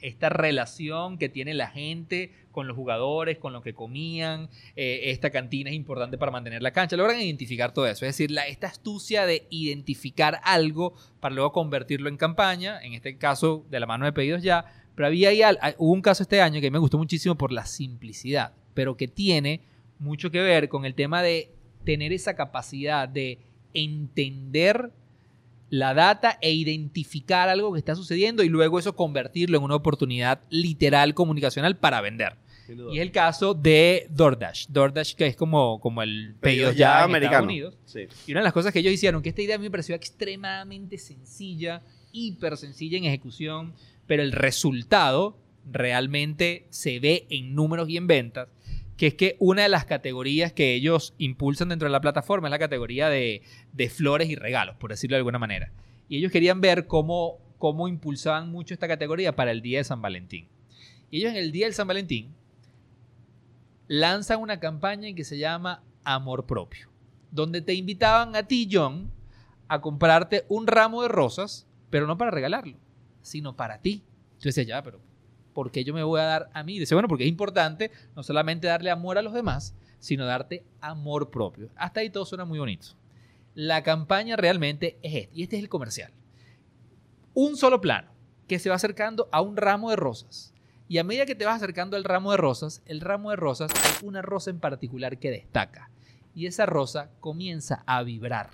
esta relación que tiene la gente con los jugadores, con lo que comían, eh, esta cantina es importante para mantener la cancha, logran identificar todo eso, es decir, la, esta astucia de identificar algo para luego convertirlo en campaña, en este caso de la mano de pedidos ya, pero había ahí ah, hubo un caso este año que me gustó muchísimo por la simplicidad, pero que tiene mucho que ver con el tema de tener esa capacidad de entender la data e identificar algo que está sucediendo y luego eso convertirlo en una oportunidad literal comunicacional para vender. Y es el caso de DoorDash. DoorDash que es como, como el pedido ya, en Estados Unidos. Sí. Y una de las cosas que ellos hicieron, que esta idea a mí me pareció extremadamente sencilla, hiper sencilla en ejecución, pero el resultado realmente se ve en números y en ventas, que es que una de las categorías que ellos impulsan dentro de la plataforma es la categoría de, de flores y regalos, por decirlo de alguna manera. Y ellos querían ver cómo, cómo impulsaban mucho esta categoría para el día de San Valentín. Y ellos en el día del San Valentín lanzan una campaña que se llama Amor Propio, donde te invitaban a ti, John, a comprarte un ramo de rosas, pero no para regalarlo, sino para ti. Tú decías, ya, pero ¿por qué yo me voy a dar a mí? Dice, bueno, porque es importante no solamente darle amor a los demás, sino darte amor propio. Hasta ahí todo suena muy bonito. La campaña realmente es este, y este es el comercial. Un solo plano que se va acercando a un ramo de rosas. Y a medida que te vas acercando al ramo de rosas, el ramo de rosas hay una rosa en particular que destaca. Y esa rosa comienza a vibrar.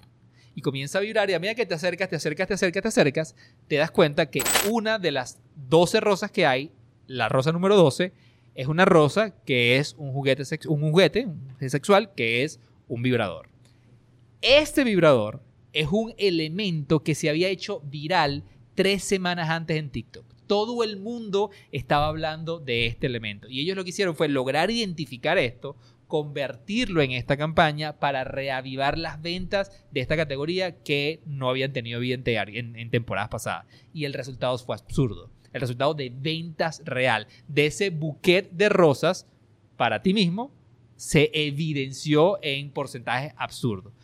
y comienza a vibrar y a medida que te acercas, te acercas, te acercas, te acercas, te das cuenta que una de las 12 rosas que hay, la rosa número 12, es una rosa que es un juguete, un juguete sexual que es un vibrador. Este vibrador es un elemento que se había hecho viral tres semanas antes en TikTok. Todo el mundo estaba hablando de este elemento. Y ellos lo que hicieron fue lograr identificar esto, convertirlo en esta campaña para reavivar las ventas de esta categoría que no habían tenido bien en, en temporadas pasadas. Y el resultado fue absurdo. El resultado de ventas real de ese buquet de rosas para ti mismo se evidenció en porcentajes absurdos.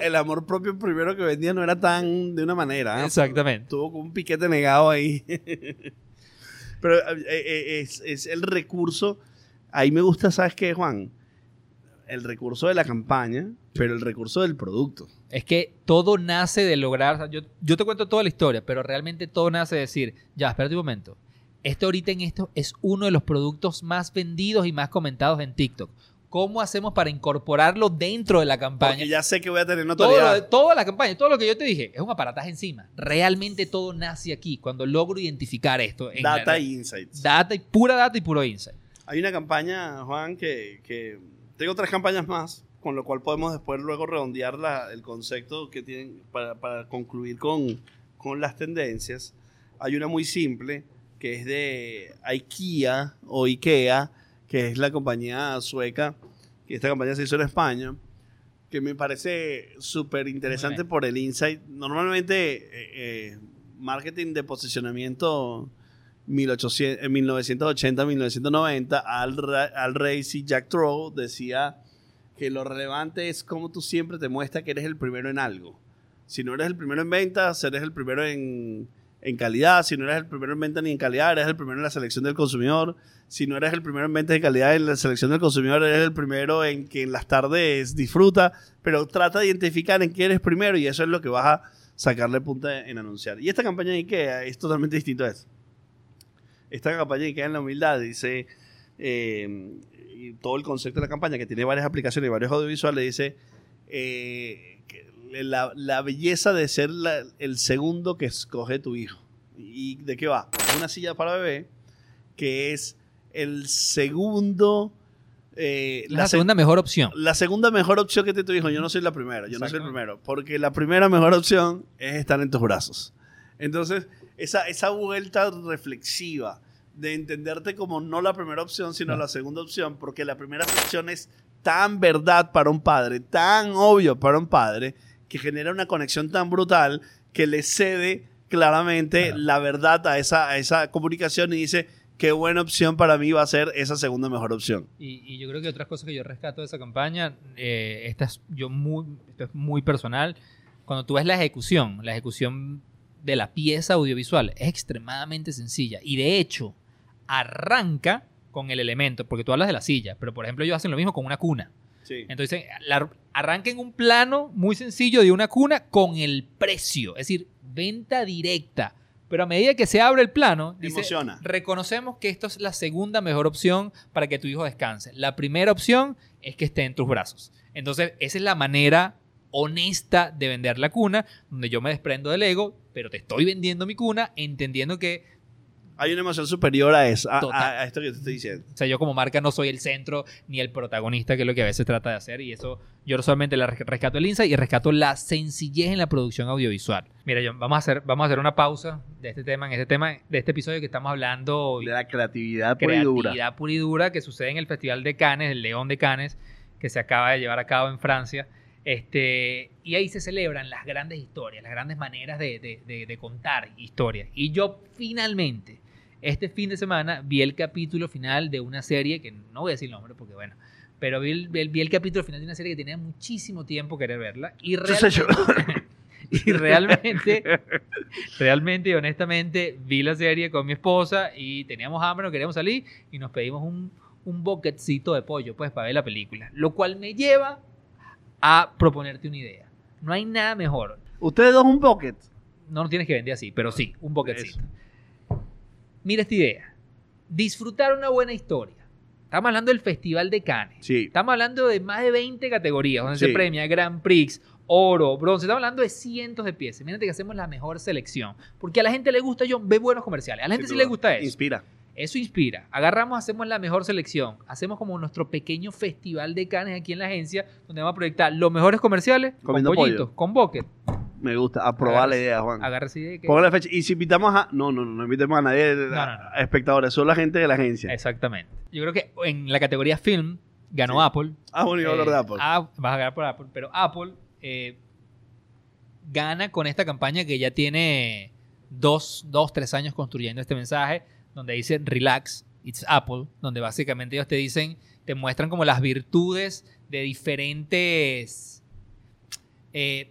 el amor propio primero que vendía no era tan de una manera. ¿eh? Exactamente. Tuvo como un piquete negado ahí. (laughs) pero eh, eh, es, es, el recurso. Ahí me gusta, ¿sabes qué, Juan? El recurso de la campaña, pero el recurso del producto. Es que todo nace de lograr. yo, yo te cuento toda la historia, pero realmente todo nace de decir, ya, espérate un momento. Este ahorita en esto es uno de los productos más vendidos y más comentados en TikTok. ¿Cómo hacemos para incorporarlo dentro de la campaña? Porque ya sé que voy a tener notoriedad. Todo toda la campaña, todo lo que yo te dije, es un aparataje encima. Realmente todo nace aquí, cuando logro identificar esto. data y insights. Data y pura data y puro insight. Hay una campaña, Juan, que, que tengo otras campañas más, con lo cual podemos después luego redondear la, el concepto que tienen para, para concluir con, con las tendencias. Hay una muy simple, que es de IKEA o IKEA, que es la compañía sueca, que esta campaña se hizo en España, que me parece súper interesante por el insight. Normalmente, eh, eh, marketing de posicionamiento 1980-1990, Al, Al Race y Jack Trow decía que lo relevante es cómo tú siempre te muestras que eres el primero en algo. Si no eres el primero en ventas, eres el primero en, en calidad. Si no eres el primero en venta ni en calidad, eres el primero en la selección del consumidor si no eres el primero en ventas de calidad en la selección del consumidor, eres el primero en que en las tardes disfruta, pero trata de identificar en qué eres primero y eso es lo que vas a sacarle punta en anunciar. Y esta campaña de IKEA es totalmente distinto a eso. Esta campaña de IKEA en la humildad dice, eh, y todo el concepto de la campaña, que tiene varias aplicaciones y varios audiovisuales, dice eh, la, belleza de ser el segundo que escoge tu hijo. ¿Y de qué va? Una silla para bebé que es el segundo... Eh, la, segunda mejor opción. La segunda mejor opción que te tu hijo. Yo no soy la primera, yo no soy el primero. Porque la primera mejor opción es estar en tus brazos. Entonces, esa, esa vuelta reflexiva de entenderte como no la primera opción, sino la segunda opción, porque la primera opción es tan verdad para un padre, tan obvio para un padre, que genera una conexión tan brutal que le cede claramente la verdad a esa, a esa comunicación y dice, qué buena opción para mí va a ser esa segunda mejor opción. Y, yo creo que otras cosas que yo rescato de esa campaña, eh, esta es, yo muy, esto es muy personal, cuando tú ves la ejecución, la ejecución de la pieza audiovisual es extremadamente sencilla y de hecho arranca con el elemento, porque tú hablas de la silla, pero por ejemplo ellos hacen lo mismo con una cuna. Sí. Entonces arranca en un plano muy sencillo de una cuna con el precio, es decir, venta directa pero a medida que se abre el plano, dice, reconocemos que esto es la segunda mejor opción para que tu hijo descanse. La primera opción es que esté en tus brazos. Entonces, esa es la manera honesta de vender la cuna, donde yo me desprendo del ego, pero te estoy vendiendo mi cuna, entendiendo que hay una emoción superior a eso, a, esto que te estoy diciendo. O sea, yo como marca no soy el centro ni el protagonista, que es lo que a veces trata de hacer. Y eso yo solamente le rescato el insight y rescato la sencillez en la producción audiovisual. Mira, John, vamos a hacer, vamos a hacer una pausa de este tema, en este tema, de este episodio que estamos hablando. De la creatividad pura y dura. Creatividad pura y dura que sucede en el Festival de Cannes, el León de Cannes, que se acaba de llevar a cabo en Francia. Este, y ahí se celebran las grandes historias, las grandes maneras de, de contar historias. Y yo finalmente este fin de semana vi el capítulo final de una serie que no voy a decir el nombre porque bueno, pero vi el, capítulo final de una serie que tenía muchísimo tiempo querer verla y realmente, (laughs) y realmente, realmente y honestamente vi la serie con mi esposa y teníamos hambre, no queríamos salir y nos pedimos un, un boquetcito de pollo pues para ver la película, lo cual me lleva a proponerte una idea. No hay nada mejor. ¿Ustedes dos un bucket? No lo tienes que vender así, pero sí, un boquetcito. Mira esta idea. Disfrutar una buena historia. Estamos hablando del Festival de Cannes. Estamos hablando de más de 20 categorías donde se premia Grand Prix, oro, bronce. Estamos hablando de cientos de piezas. Imagínate que hacemos la mejor selección. Porque a la gente le gusta, yo ve buenos comerciales. A la gente sí le gusta eso. Inspira. Eso inspira. Agarramos, hacemos la mejor selección. Hacemos como nuestro pequeño festival de canes aquí en la agencia, donde vamos a proyectar los mejores comerciales Comiendo con pollitos, pollo. con bucket. Me gusta. Aprobar la idea, Juan. Agarra esa idea que- Póngale fecha. Y si invitamos a. No, no, no, no invitemos a nadie. no, no. a espectadores, solo la gente de la agencia. Exactamente. Yo creo que en la categoría film ganó Sí. Apple. Ah, bueno, iba a hablar Eh, de Apple. ah, vas a ganar por Apple. Pero Apple eh, gana con esta campaña que ya tiene dos, dos, tres años construyendo este mensaje, donde dice Relax, it's Apple, donde básicamente ellos te dicen, te muestran como las virtudes de diferentes... eh,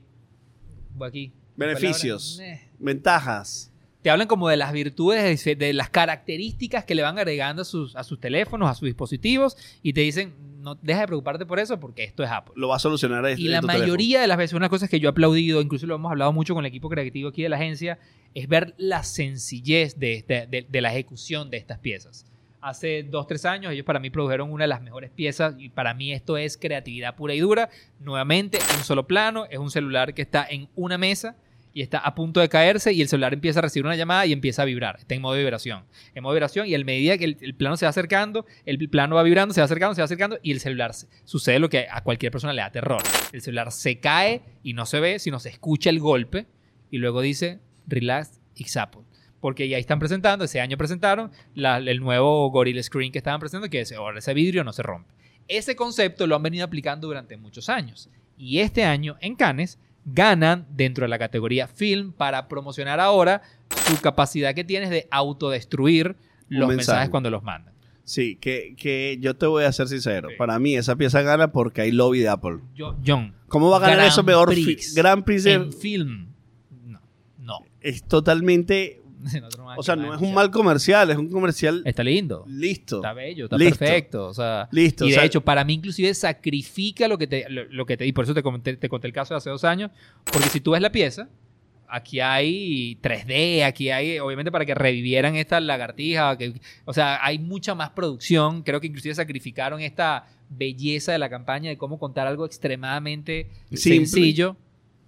aquí. Beneficios. Eh, Ventajas. te hablan como de las virtudes, de, de las características que le van agregando a sus, a sus teléfonos, a sus dispositivos, y te dicen, no deja de preocuparte por eso porque esto es Apple. Lo va a solucionar este, Y la mayoría de las veces, una cosa que yo he aplaudido, incluso lo hemos hablado mucho con el equipo creativo aquí de la agencia, es ver la sencillez de, este- de, de la ejecución de estas piezas. Hace dos, tres años ellos para mí produjeron una de las mejores piezas y para mí esto es creatividad pura y dura. Nuevamente, un solo plano, es un celular que está en una mesa y está a punto de caerse y el celular empieza a recibir una llamada y empieza a vibrar. Está en modo de vibración. En modo de vibración y a medida que el, plano se va acercando, el plano va vibrando, se va acercando, se va acercando y el celular se- sucede lo que a cualquier persona le da terror. El celular se cae y no se ve, sino se escucha el golpe y luego dice relax it's Apple. Porque ya están presentando, ese año presentaron el nuevo Gorilla Screen que estaban presentando, que es, ahora ese vidrio no se rompe. Ese concepto lo han venido aplicando durante muchos años. Y este año en Cannes ganan dentro de la categoría film para promocionar ahora su capacidad que tienes de autodestruir los mensaje. mensajes cuando los mandan. Sí, que, que yo te voy a ser sincero. Sí. Para mí esa pieza gana porque hay lobby de Apple. Yo, John, ¿Cómo va a ganar Grand eso mejor? Prix. Grand Prix de- en film, no, no. es totalmente... (laughs) O sea, no es un mal comercial, es un comercial Está lindo. listo. Está bello, está Listo. perfecto. O sea, Listo. y o de sea, hecho, para mí inclusive sacrifica lo que te, lo, lo que te... Y por eso te conté, te conté el caso de hace dos años. Porque si tú ves la pieza, aquí hay 3D, aquí hay, obviamente, para que revivieran esta lagartija. Que, o sea, hay mucha más producción. Creo que inclusive sacrificaron esta belleza de la campaña de cómo contar algo extremadamente Simple. sencillo.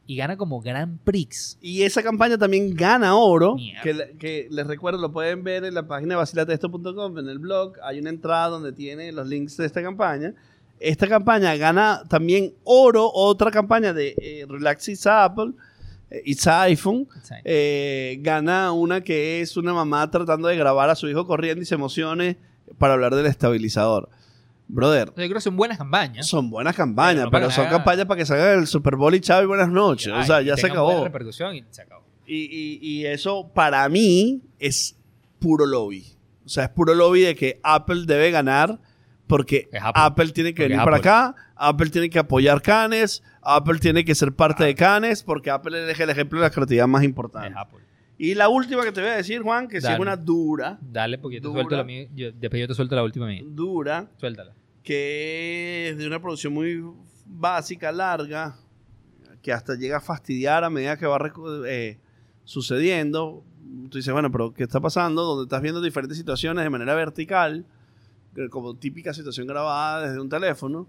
Y gana como Grand Prix. Y esa campaña también gana oro, que, le- que les recuerdo, lo pueden ver en la página de vacilatesto.com, en el blog, hay una entrada donde tiene los links de esta campaña. Esta campaña gana también oro, otra campaña de eh, Relax It's Apple, eh, It's iPhone, eh, gana una que es una mamá tratando de grabar a su hijo corriendo y se emocione para hablar del estabilizador. Brother, Yo creo que son buenas campañas. son buenas campañas, Pero no pero, para son nada. campañas para que salgan el Super Bowl y chao y buenas noches. o sea, ya se acabó. repercusión y se acabó. Y, y- y eso para mí es puro lobby. O sea, es puro lobby de que Apple debe ganar porque Apple. Apple. tiene que Porque venir para acá, Apple tiene que apoyar Canes, Apple tiene que ser parte de Canes porque Apple es el ejemplo de la creatividad más importante. Es Apple. Y la última que te voy a decir, Juan, que si es una dura, Dale, porque yo te Dura. suelto la mía. yo- después yo te suelto la última mía. dura, Suéltala. Que es de una producción muy básica, larga, que hasta llega a fastidiar a medida que va eh, sucediendo. Tú dices, bueno, pero ¿qué está pasando? Donde estás viendo diferentes situaciones de manera vertical, que- como típica situación grabada desde un teléfono,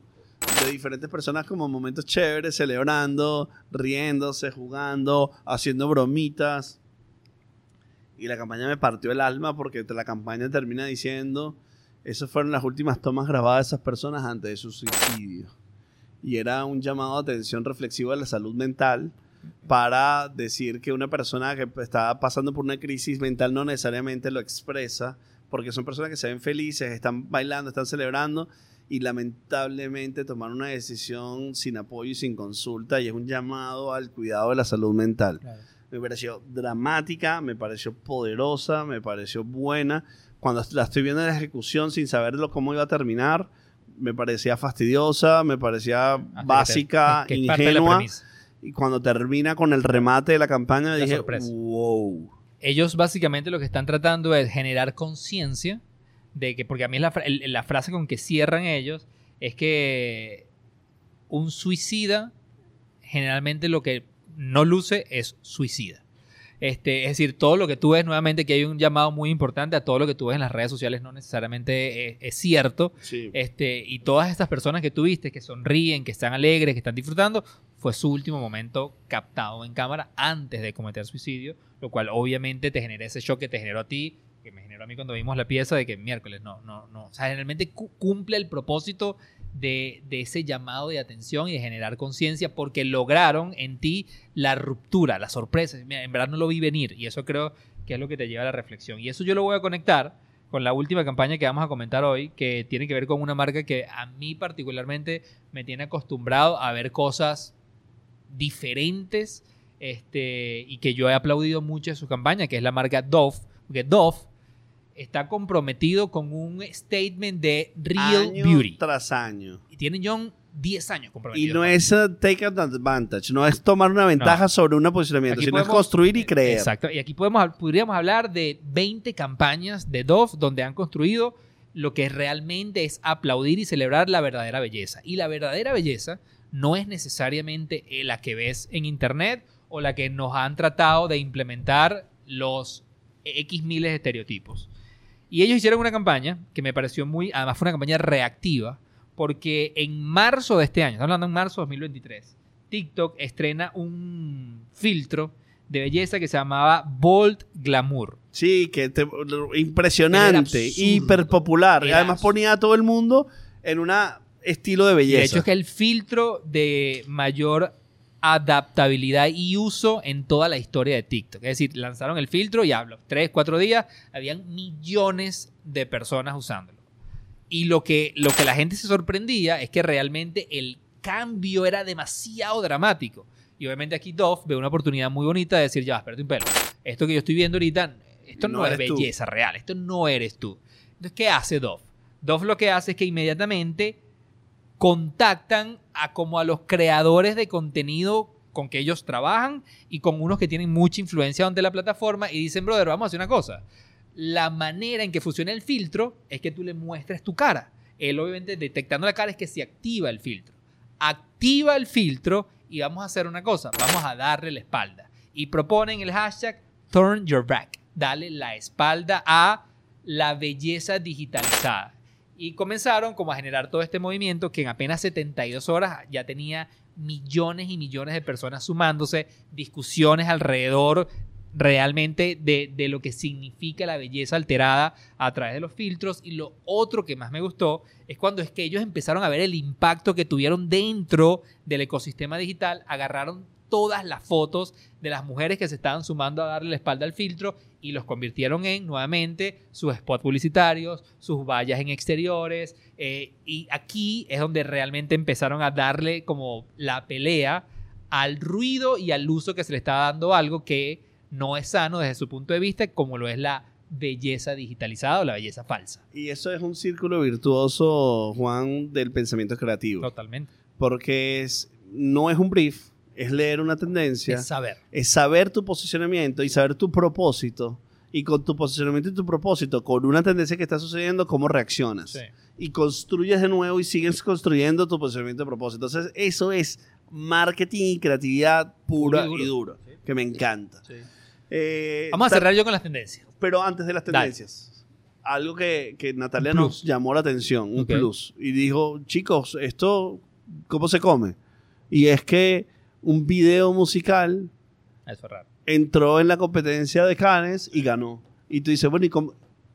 de diferentes personas como momentos chéveres, celebrando, riéndose, jugando, haciendo bromitas. Y la campaña me partió el alma porque la campaña termina diciendo, esas fueron las últimas tomas grabadas de esas personas antes de su suicidio. Y era un llamado de atención reflexivo de la salud mental para decir que una persona que está pasando por una crisis mental no necesariamente lo expresa, porque son personas que se ven felices, están bailando, están celebrando y lamentablemente tomaron una decisión sin apoyo y sin consulta y es un llamado al cuidado de la salud mental me pareció dramática, me pareció poderosa, me pareció buena. Cuando la estoy viendo en la ejecución sin saberlo cómo iba a terminar, me parecía fastidiosa, me parecía básica, Que de la ingenua. Y cuando termina con el remate de la campaña, La dije, sorpresa. wow. Ellos básicamente lo que están tratando es generar conciencia de que, porque a mí la, la frase con que cierran ellos, es que un suicida generalmente lo que no luce es suicida. Este, es decir, todo lo que tú ves, nuevamente, que hay un llamado muy importante a todo lo que tú ves en las redes sociales, no necesariamente es, es cierto. Sí. Este, y todas estas personas que tú viste, que sonríen, que están alegres, que están disfrutando, fue su último momento captado en cámara antes de cometer suicidio, lo cual obviamente te genera ese shock que te generó a ti, que me generó a mí cuando vimos la pieza de que miércoles, no, no, no. O sea, generalmente cu- cumple el propósito de, ese llamado de atención y de generar conciencia porque lograron en ti la ruptura, la sorpresa. Mira, en verdad no lo vi venir y eso creo que es lo que te lleva a la reflexión. Y eso yo lo voy a conectar con la última campaña que vamos a comentar hoy, que tiene que ver con una marca que a mí particularmente me tiene acostumbrado a ver cosas diferentes este, y que yo he aplaudido mucho en su campaña, que es la marca Dove, Dove está comprometido con un statement de Real año Beauty. tras año. Y tienen John 10 años comprometidos. Y no es uh, take advantage, no es tomar una ventaja sobre un posicionamiento, Aquí sino es construir y creer. Exacto. Y aquí podemos, podríamos hablar de 20 campañas de Dove donde han construido lo que realmente es aplaudir y celebrar la verdadera belleza. Y la verdadera belleza no es necesariamente eh, la que ves en internet o la que nos han tratado de implementar los X miles de estereotipos. Y ellos hicieron una campaña que me pareció muy, además fue una campaña reactiva, porque en marzo de este año, estamos hablando en marzo de 2023, TikTok estrena un filtro de belleza que se llamaba Bold Glamour. Sí, que te- impresionante, hiper popular. Y Era además ponía a todo el mundo en un estilo de Y belleza. de hecho es que el filtro de mayor adaptabilidad y uso en toda la historia de TikTok. Es decir, lanzaron el filtro y a los 3, 4 días habían millones de personas usándolo. Y lo que, lo que la gente se sorprendía es que realmente el cambio era demasiado dramático. Y obviamente aquí Dove ve una oportunidad muy bonita de decir, ya, espérate un pelo. Esto que yo estoy viendo ahorita, esto no, No es tú. belleza real, esto no eres tú. Entonces, ¿qué hace Dove? Dove lo que hace es que inmediatamente contactan a como a los creadores de contenido con que ellos trabajan y con unos que tienen mucha influencia ante la plataforma y dicen, brother, vamos a hacer una cosa. La manera en que funciona el filtro es que tú le muestres tu cara. Él obviamente detectando la cara es que se activa el filtro. Activa el filtro y vamos a hacer una cosa, vamos a darle la espalda. Y proponen el hashtag Turn Your Back. Dale la espalda a la belleza digitalizada. Y comenzaron como a generar todo este movimiento que en apenas 72 horas ya tenía millones y millones de personas sumándose, discusiones alrededor realmente de, de lo que significa la belleza alterada a través de los filtros. Y lo otro que más me gustó es cuando es que ellos empezaron a ver el impacto que tuvieron dentro del ecosistema digital, agarraron todas las fotos de las mujeres que se estaban sumando a darle la espalda al filtro y los convirtieron en nuevamente sus spots publicitarios, sus vallas en exteriores. eh, y aquí es donde realmente empezaron a darle como la pelea al ruido y al uso que se le estaba dando algo que no es sano desde su punto de vista, como lo es la belleza digitalizada o la belleza falsa. Y eso es un círculo virtuoso, Juan, del pensamiento creativo. Totalmente. Porque es, no es un brief, es leer una tendencia, Es saber. es saber tu posicionamiento y saber tu propósito. Y con tu posicionamiento y tu propósito, con una tendencia que está sucediendo, cómo reaccionas. Sí. Y construyes de nuevo y sigues construyendo tu posicionamiento y propósito. Entonces, eso es marketing y creatividad pura Puro y y duro. dura, que me encanta. Eh, Vamos a cerrar yo con las tendencias. Pero antes de las Dale. tendencias, algo que, que Natalia nos llamó la atención, un plus, y dijo, chicos, esto, ¿cómo se come? Y es que un video musical Eso es raro. entró en la competencia de Cannes y ganó. Y tú dices, bueno, ¿y cómo?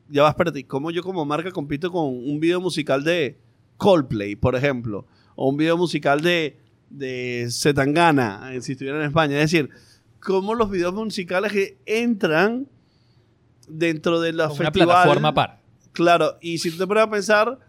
Ya vas, espérate, ¿y ¿cómo yo como marca compito con un video musical de Coldplay, por ejemplo? O un video musical de, de Zetangana, eh, si estuviera en España. Es decir, cómo los videos musicales que entran dentro de la una festival... plataforma para. Claro, y si tú te pones a pensar,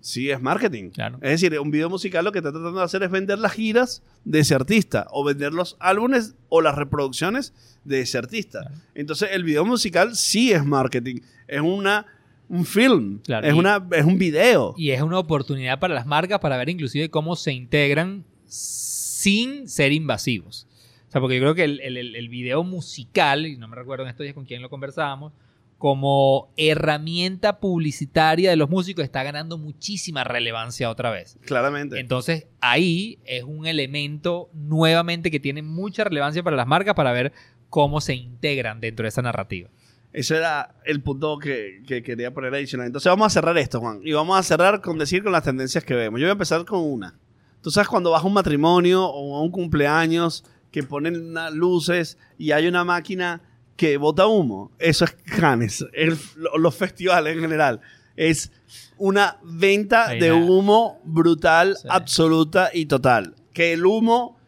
sí es marketing. Claro. Es decir, un video musical lo que está tratando de hacer es vender las giras de ese artista, o vender los álbumes o las reproducciones de ese artista. Claro. Entonces, el video musical sí es marketing. Es una un film, Claro, es, y- una, es un video. Y es una oportunidad para las marcas para ver inclusive cómo se integran sin ser invasivos. O sea, porque yo creo que el, el- el- el video musical, y no me recuerdo en estos días con quién lo conversábamos, como herramienta publicitaria de los músicos está ganando muchísima relevancia otra vez. Claramente. Entonces ahí es un elemento nuevamente que tiene mucha relevancia para las marcas para ver cómo se integran dentro de esa narrativa. Ese era el punto que, que quería poner adicional. Entonces vamos a cerrar esto, Juan. Y vamos a cerrar con decir con las tendencias que vemos. Yo voy a empezar con una. Tú sabes cuando vas a un matrimonio o a un cumpleaños que ponen unas luces y hay una máquina que bota humo. Eso es Cannes. El- los festivales en general. Es una venta Hay de humo brutal, Sí. absoluta y total. Que el humo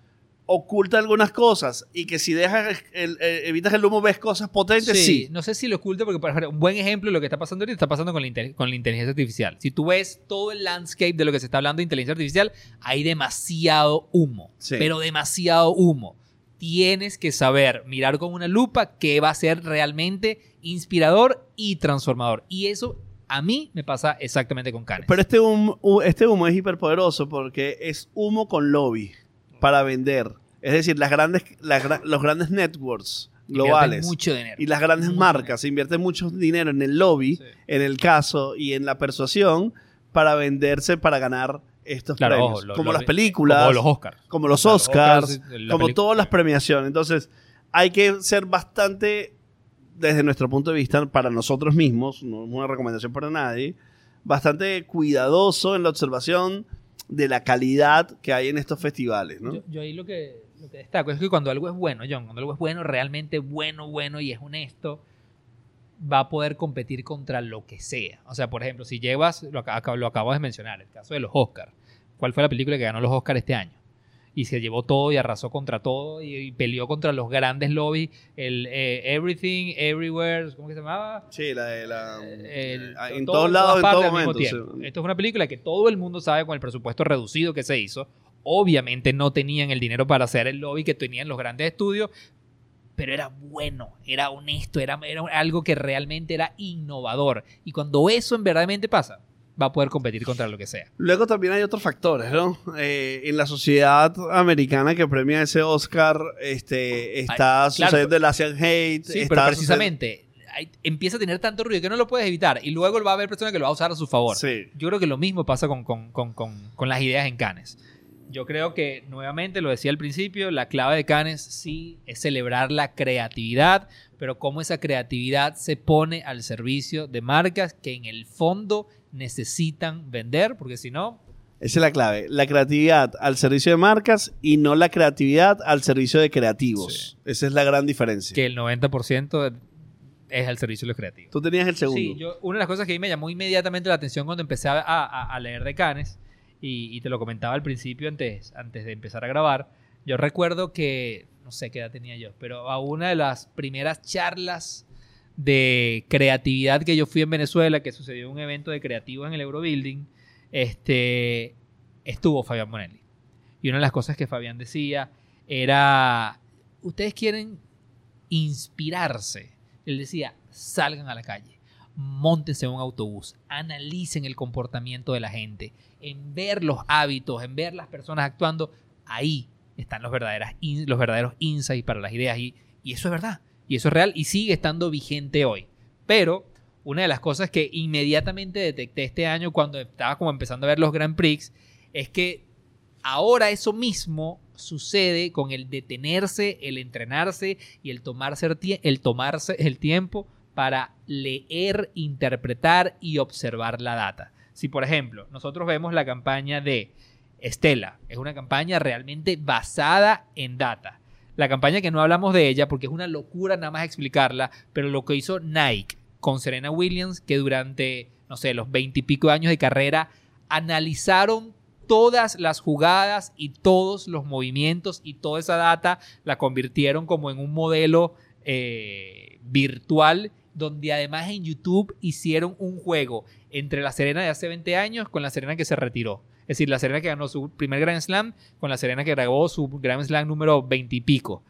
oculta algunas cosas y que si dejas el- el- evitas el humo ves cosas potentes, sí. no sé si lo oculto porque, por ejemplo, un buen ejemplo de lo que está pasando ahorita está pasando con la, inte- con la inteligencia artificial. Si tú ves todo el landscape de lo que se está hablando de inteligencia artificial, hay demasiado humo, Sí. pero demasiado humo. Tienes que saber mirar con una lupa qué va a ser realmente inspirador y transformador. Y eso a mí me pasa exactamente con Cannes. Pero este humo, este humo es hiperpoderoso porque es humo con lobby para vender. Es decir, las grandes, las los grandes networks globales mucho dinero. y las grandes Mucho marcas invierten mucho dinero en el lobby, Sí. en el caso y en la persuasión para venderse, para ganar estos Claro, premios. ojo, lo- como lo- las películas, Como los Oscars. como los Claro, Oscars, Oscars, la como todas las premiaciones. Entonces, hay que ser bastante, desde nuestro punto de vista, para nosotros mismos, no es una recomendación para nadie, bastante cuidadoso en la observación de la calidad que hay en estos festivales, ¿no? Yo, yo ahí lo que, lo que destaco es que cuando algo es bueno, John, cuando algo es bueno, realmente bueno, bueno y es honesto, va a poder competir contra lo que sea. O sea, por ejemplo, si llevas, lo, acá- lo acabo de mencionar, el caso de los Oscars. ¿Cuál fue la película que ganó los Oscars este año? Y se llevó todo y arrasó contra todo y, y peleó contra los grandes lobbies, el eh, Everything, Everywhere, ¿cómo que se llamaba? Sí, la de la... El- Ah, en todo- todos lados, en todo al mismo momento. tiempo. sí. Esto es una película que todo el mundo sabe con el presupuesto reducido que se hizo. Obviamente no tenían el dinero para hacer el lobby que tenían los grandes estudios, pero era bueno, era honesto, era, era algo que realmente era innovador. Y cuando eso en verdaderamente pasa, va a poder competir contra lo que sea. Luego también hay otros factores, ¿no? Eh, en la sociedad americana que premia ese Oscar, este, está Ay, claro, sucediendo el Asian Hate. Sí, está pero precisamente hay- empieza a tener tanto ruido que no lo puedes evitar. Y luego va a haber personas que lo va a usar a su favor. Sí. Yo creo que lo mismo pasa con, con- con- con- con las ideas en Cannes. Yo creo que, nuevamente, lo decía al principio, la clave de Cannes sí es celebrar la creatividad, pero cómo esa creatividad se pone al servicio de marcas que en el fondo necesitan vender, porque si no, Esa es la clave. La creatividad al servicio de marcas y no la creatividad al servicio de creativos. Esa es la gran diferencia. que el 90% es al servicio de los creativos. Tú tenías el segundo. Sí, yo, una de las cosas que a mí me llamó inmediatamente la atención cuando empecé a, a- a leer de Cannes, y, te lo comentaba al principio antes, antes de empezar a grabar, yo recuerdo que, no sé qué edad tenía yo, pero a una de las primeras charlas de creatividad que yo fui en Venezuela, que sucedió un evento de creativos en el Eurobuilding, este, estuvo Fabián Bonelli. Y una de las cosas que Fabián decía era, ustedes quieren inspirarse. Él decía, salgan a la calle, montense en un autobús, analicen el comportamiento de la gente, en ver los hábitos, en ver las personas actuando, ahí están los, verdaderas, los verdaderos insights para las ideas. Y, eso es verdad, y eso es real, y sigue estando vigente hoy. Pero una de las cosas que inmediatamente detecté este año cuando estaba como empezando a ver los Grand Prix es que ahora eso mismo sucede con el detenerse, el entrenarse y el tomarse el tomarse el tiempo para leer, interpretar y observar la data. Si por ejemplo nosotros vemos la campaña de Estela, es una campaña realmente basada en data. La campaña que no hablamos de ella porque es una locura nada más explicarla, pero lo que hizo Nike con Serena Williams, que durante, no sé, los veintipico años de carrera analizaron todas las jugadas y todos los movimientos y toda esa data la convirtieron como en un modelo eh, virtual donde además en YouTube hicieron un juego entre la Serena de hace 20 años con la Serena que se retiró. Es decir, la Serena que ganó su primer Grand Slam con la Serena que grabó su Grand Slam número 20 y pico.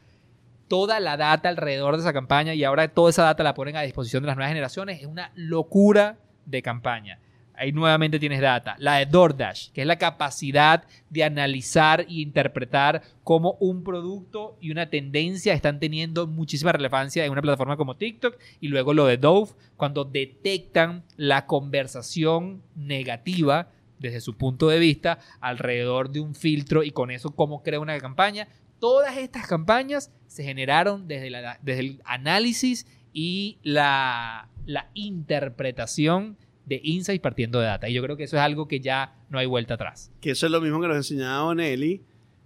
Toda la data alrededor de esa campaña y ahora toda esa data la ponen a disposición de las nuevas generaciones. Es una locura de campaña. Ahí nuevamente tienes data. La de DoorDash, que es la capacidad de analizar e interpretar cómo un producto y una tendencia están teniendo muchísima relevancia en una plataforma como TikTok. Y luego lo de Dove, cuando detectan la conversación negativa desde su punto de vista alrededor de un filtro y con eso cómo crea una campaña. todas estas campañas se generaron desde, la- desde el análisis y la, la interpretación de insights partiendo de data. Y yo creo que eso es algo que ya no hay vuelta atrás. Que eso es lo mismo que nos enseñaba Nelly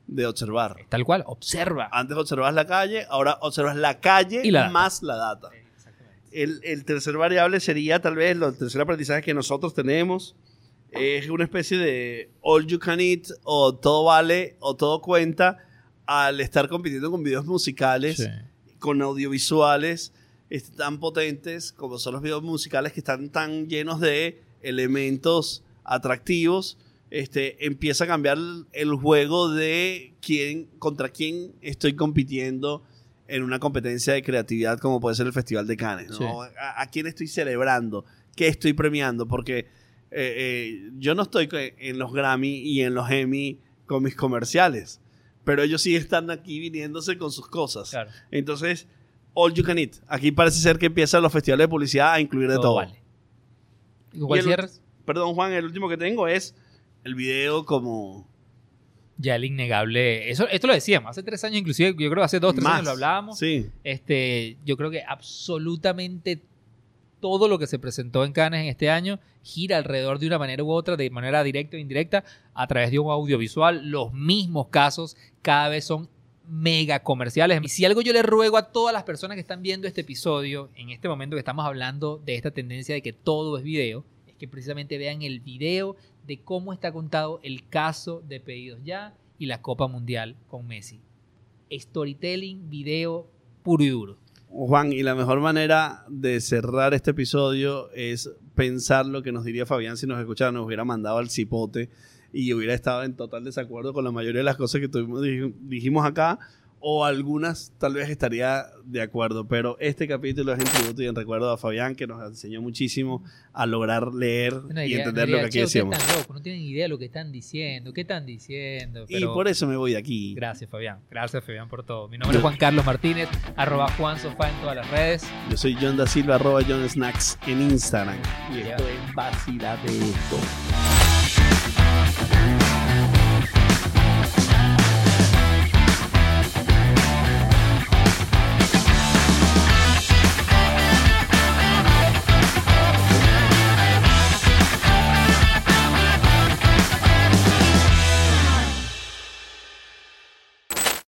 de observar. Tal cual, observa. Antes observabas la calle, ahora observas la calle Y la más la data. El, el tercer variable sería tal vez lo- el tercer aprendizaje que nosotros tenemos. Es una especie de all you can eat o todo vale o todo cuenta al estar compitiendo con videos musicales, Sí. con audiovisuales este, tan potentes como son los videos musicales que están tan llenos de elementos atractivos. Este, empieza a cambiar el- juego de quién, contra quién estoy compitiendo en una competencia de creatividad como puede ser el Festival de Cannes. ¿no? Sí. ¿A, a quién estoy celebrando? ¿Qué estoy premiando? Porque eh, eh, yo no estoy en los Grammy y en los Emmy con mis comerciales, pero ellos sí están aquí viniéndose con sus cosas. Claro, Entonces, all you can eat. Aquí parece ser que empiezan los festivales de publicidad a incluir de todo. todo vale. ¿Y con cuál cierras? Perdón, Juan, el último que tengo es el video como... Ya el innegable. Eso, esto lo decíamos hace tres años, inclusive, yo creo que hace dos, tres más. años lo hablábamos. Sí. Este, yo creo que absolutamente todo lo que se presentó en Cannes en este año gira alrededor de una manera u otra, de manera directa o indirecta, a través de un audiovisual. Los mismos casos cada vez son mega comerciales. Y si algo yo le ruego a todas las personas que están viendo este episodio, en este momento que estamos hablando de esta tendencia de que todo es video, es que precisamente vean el video de cómo está contado el caso de Pedidos Ya y la Copa Mundial con Messi. Storytelling, video puro y duro. Juan, y la mejor manera de cerrar este episodio es pensar lo que nos diría Fabián si nos escuchara, nos hubiera mandado al cipote y hubiera estado en total desacuerdo con la mayoría de las cosas que tuvimos- dij- dijimos acá, o algunas tal vez estaría de acuerdo, pero este capítulo es en tributo y en recuerdo a Fabián que nos enseñó muchísimo a lograr leer Una y idea- entender una lo idea, que aquí "Che, ustedes decíamos. están locos, no tienen idea de lo que están diciendo, qué están diciendo. Y Pero por eso me voy de aquí. Gracias, Fabián. Gracias, Fabián, por todo. Mi nombre es Juan Carlos Martínez, arroba Juan Sofá en todas las redes. Yo soy John da Silva, arroba John Snacks en Instagram. Y esto es Vacila de esto.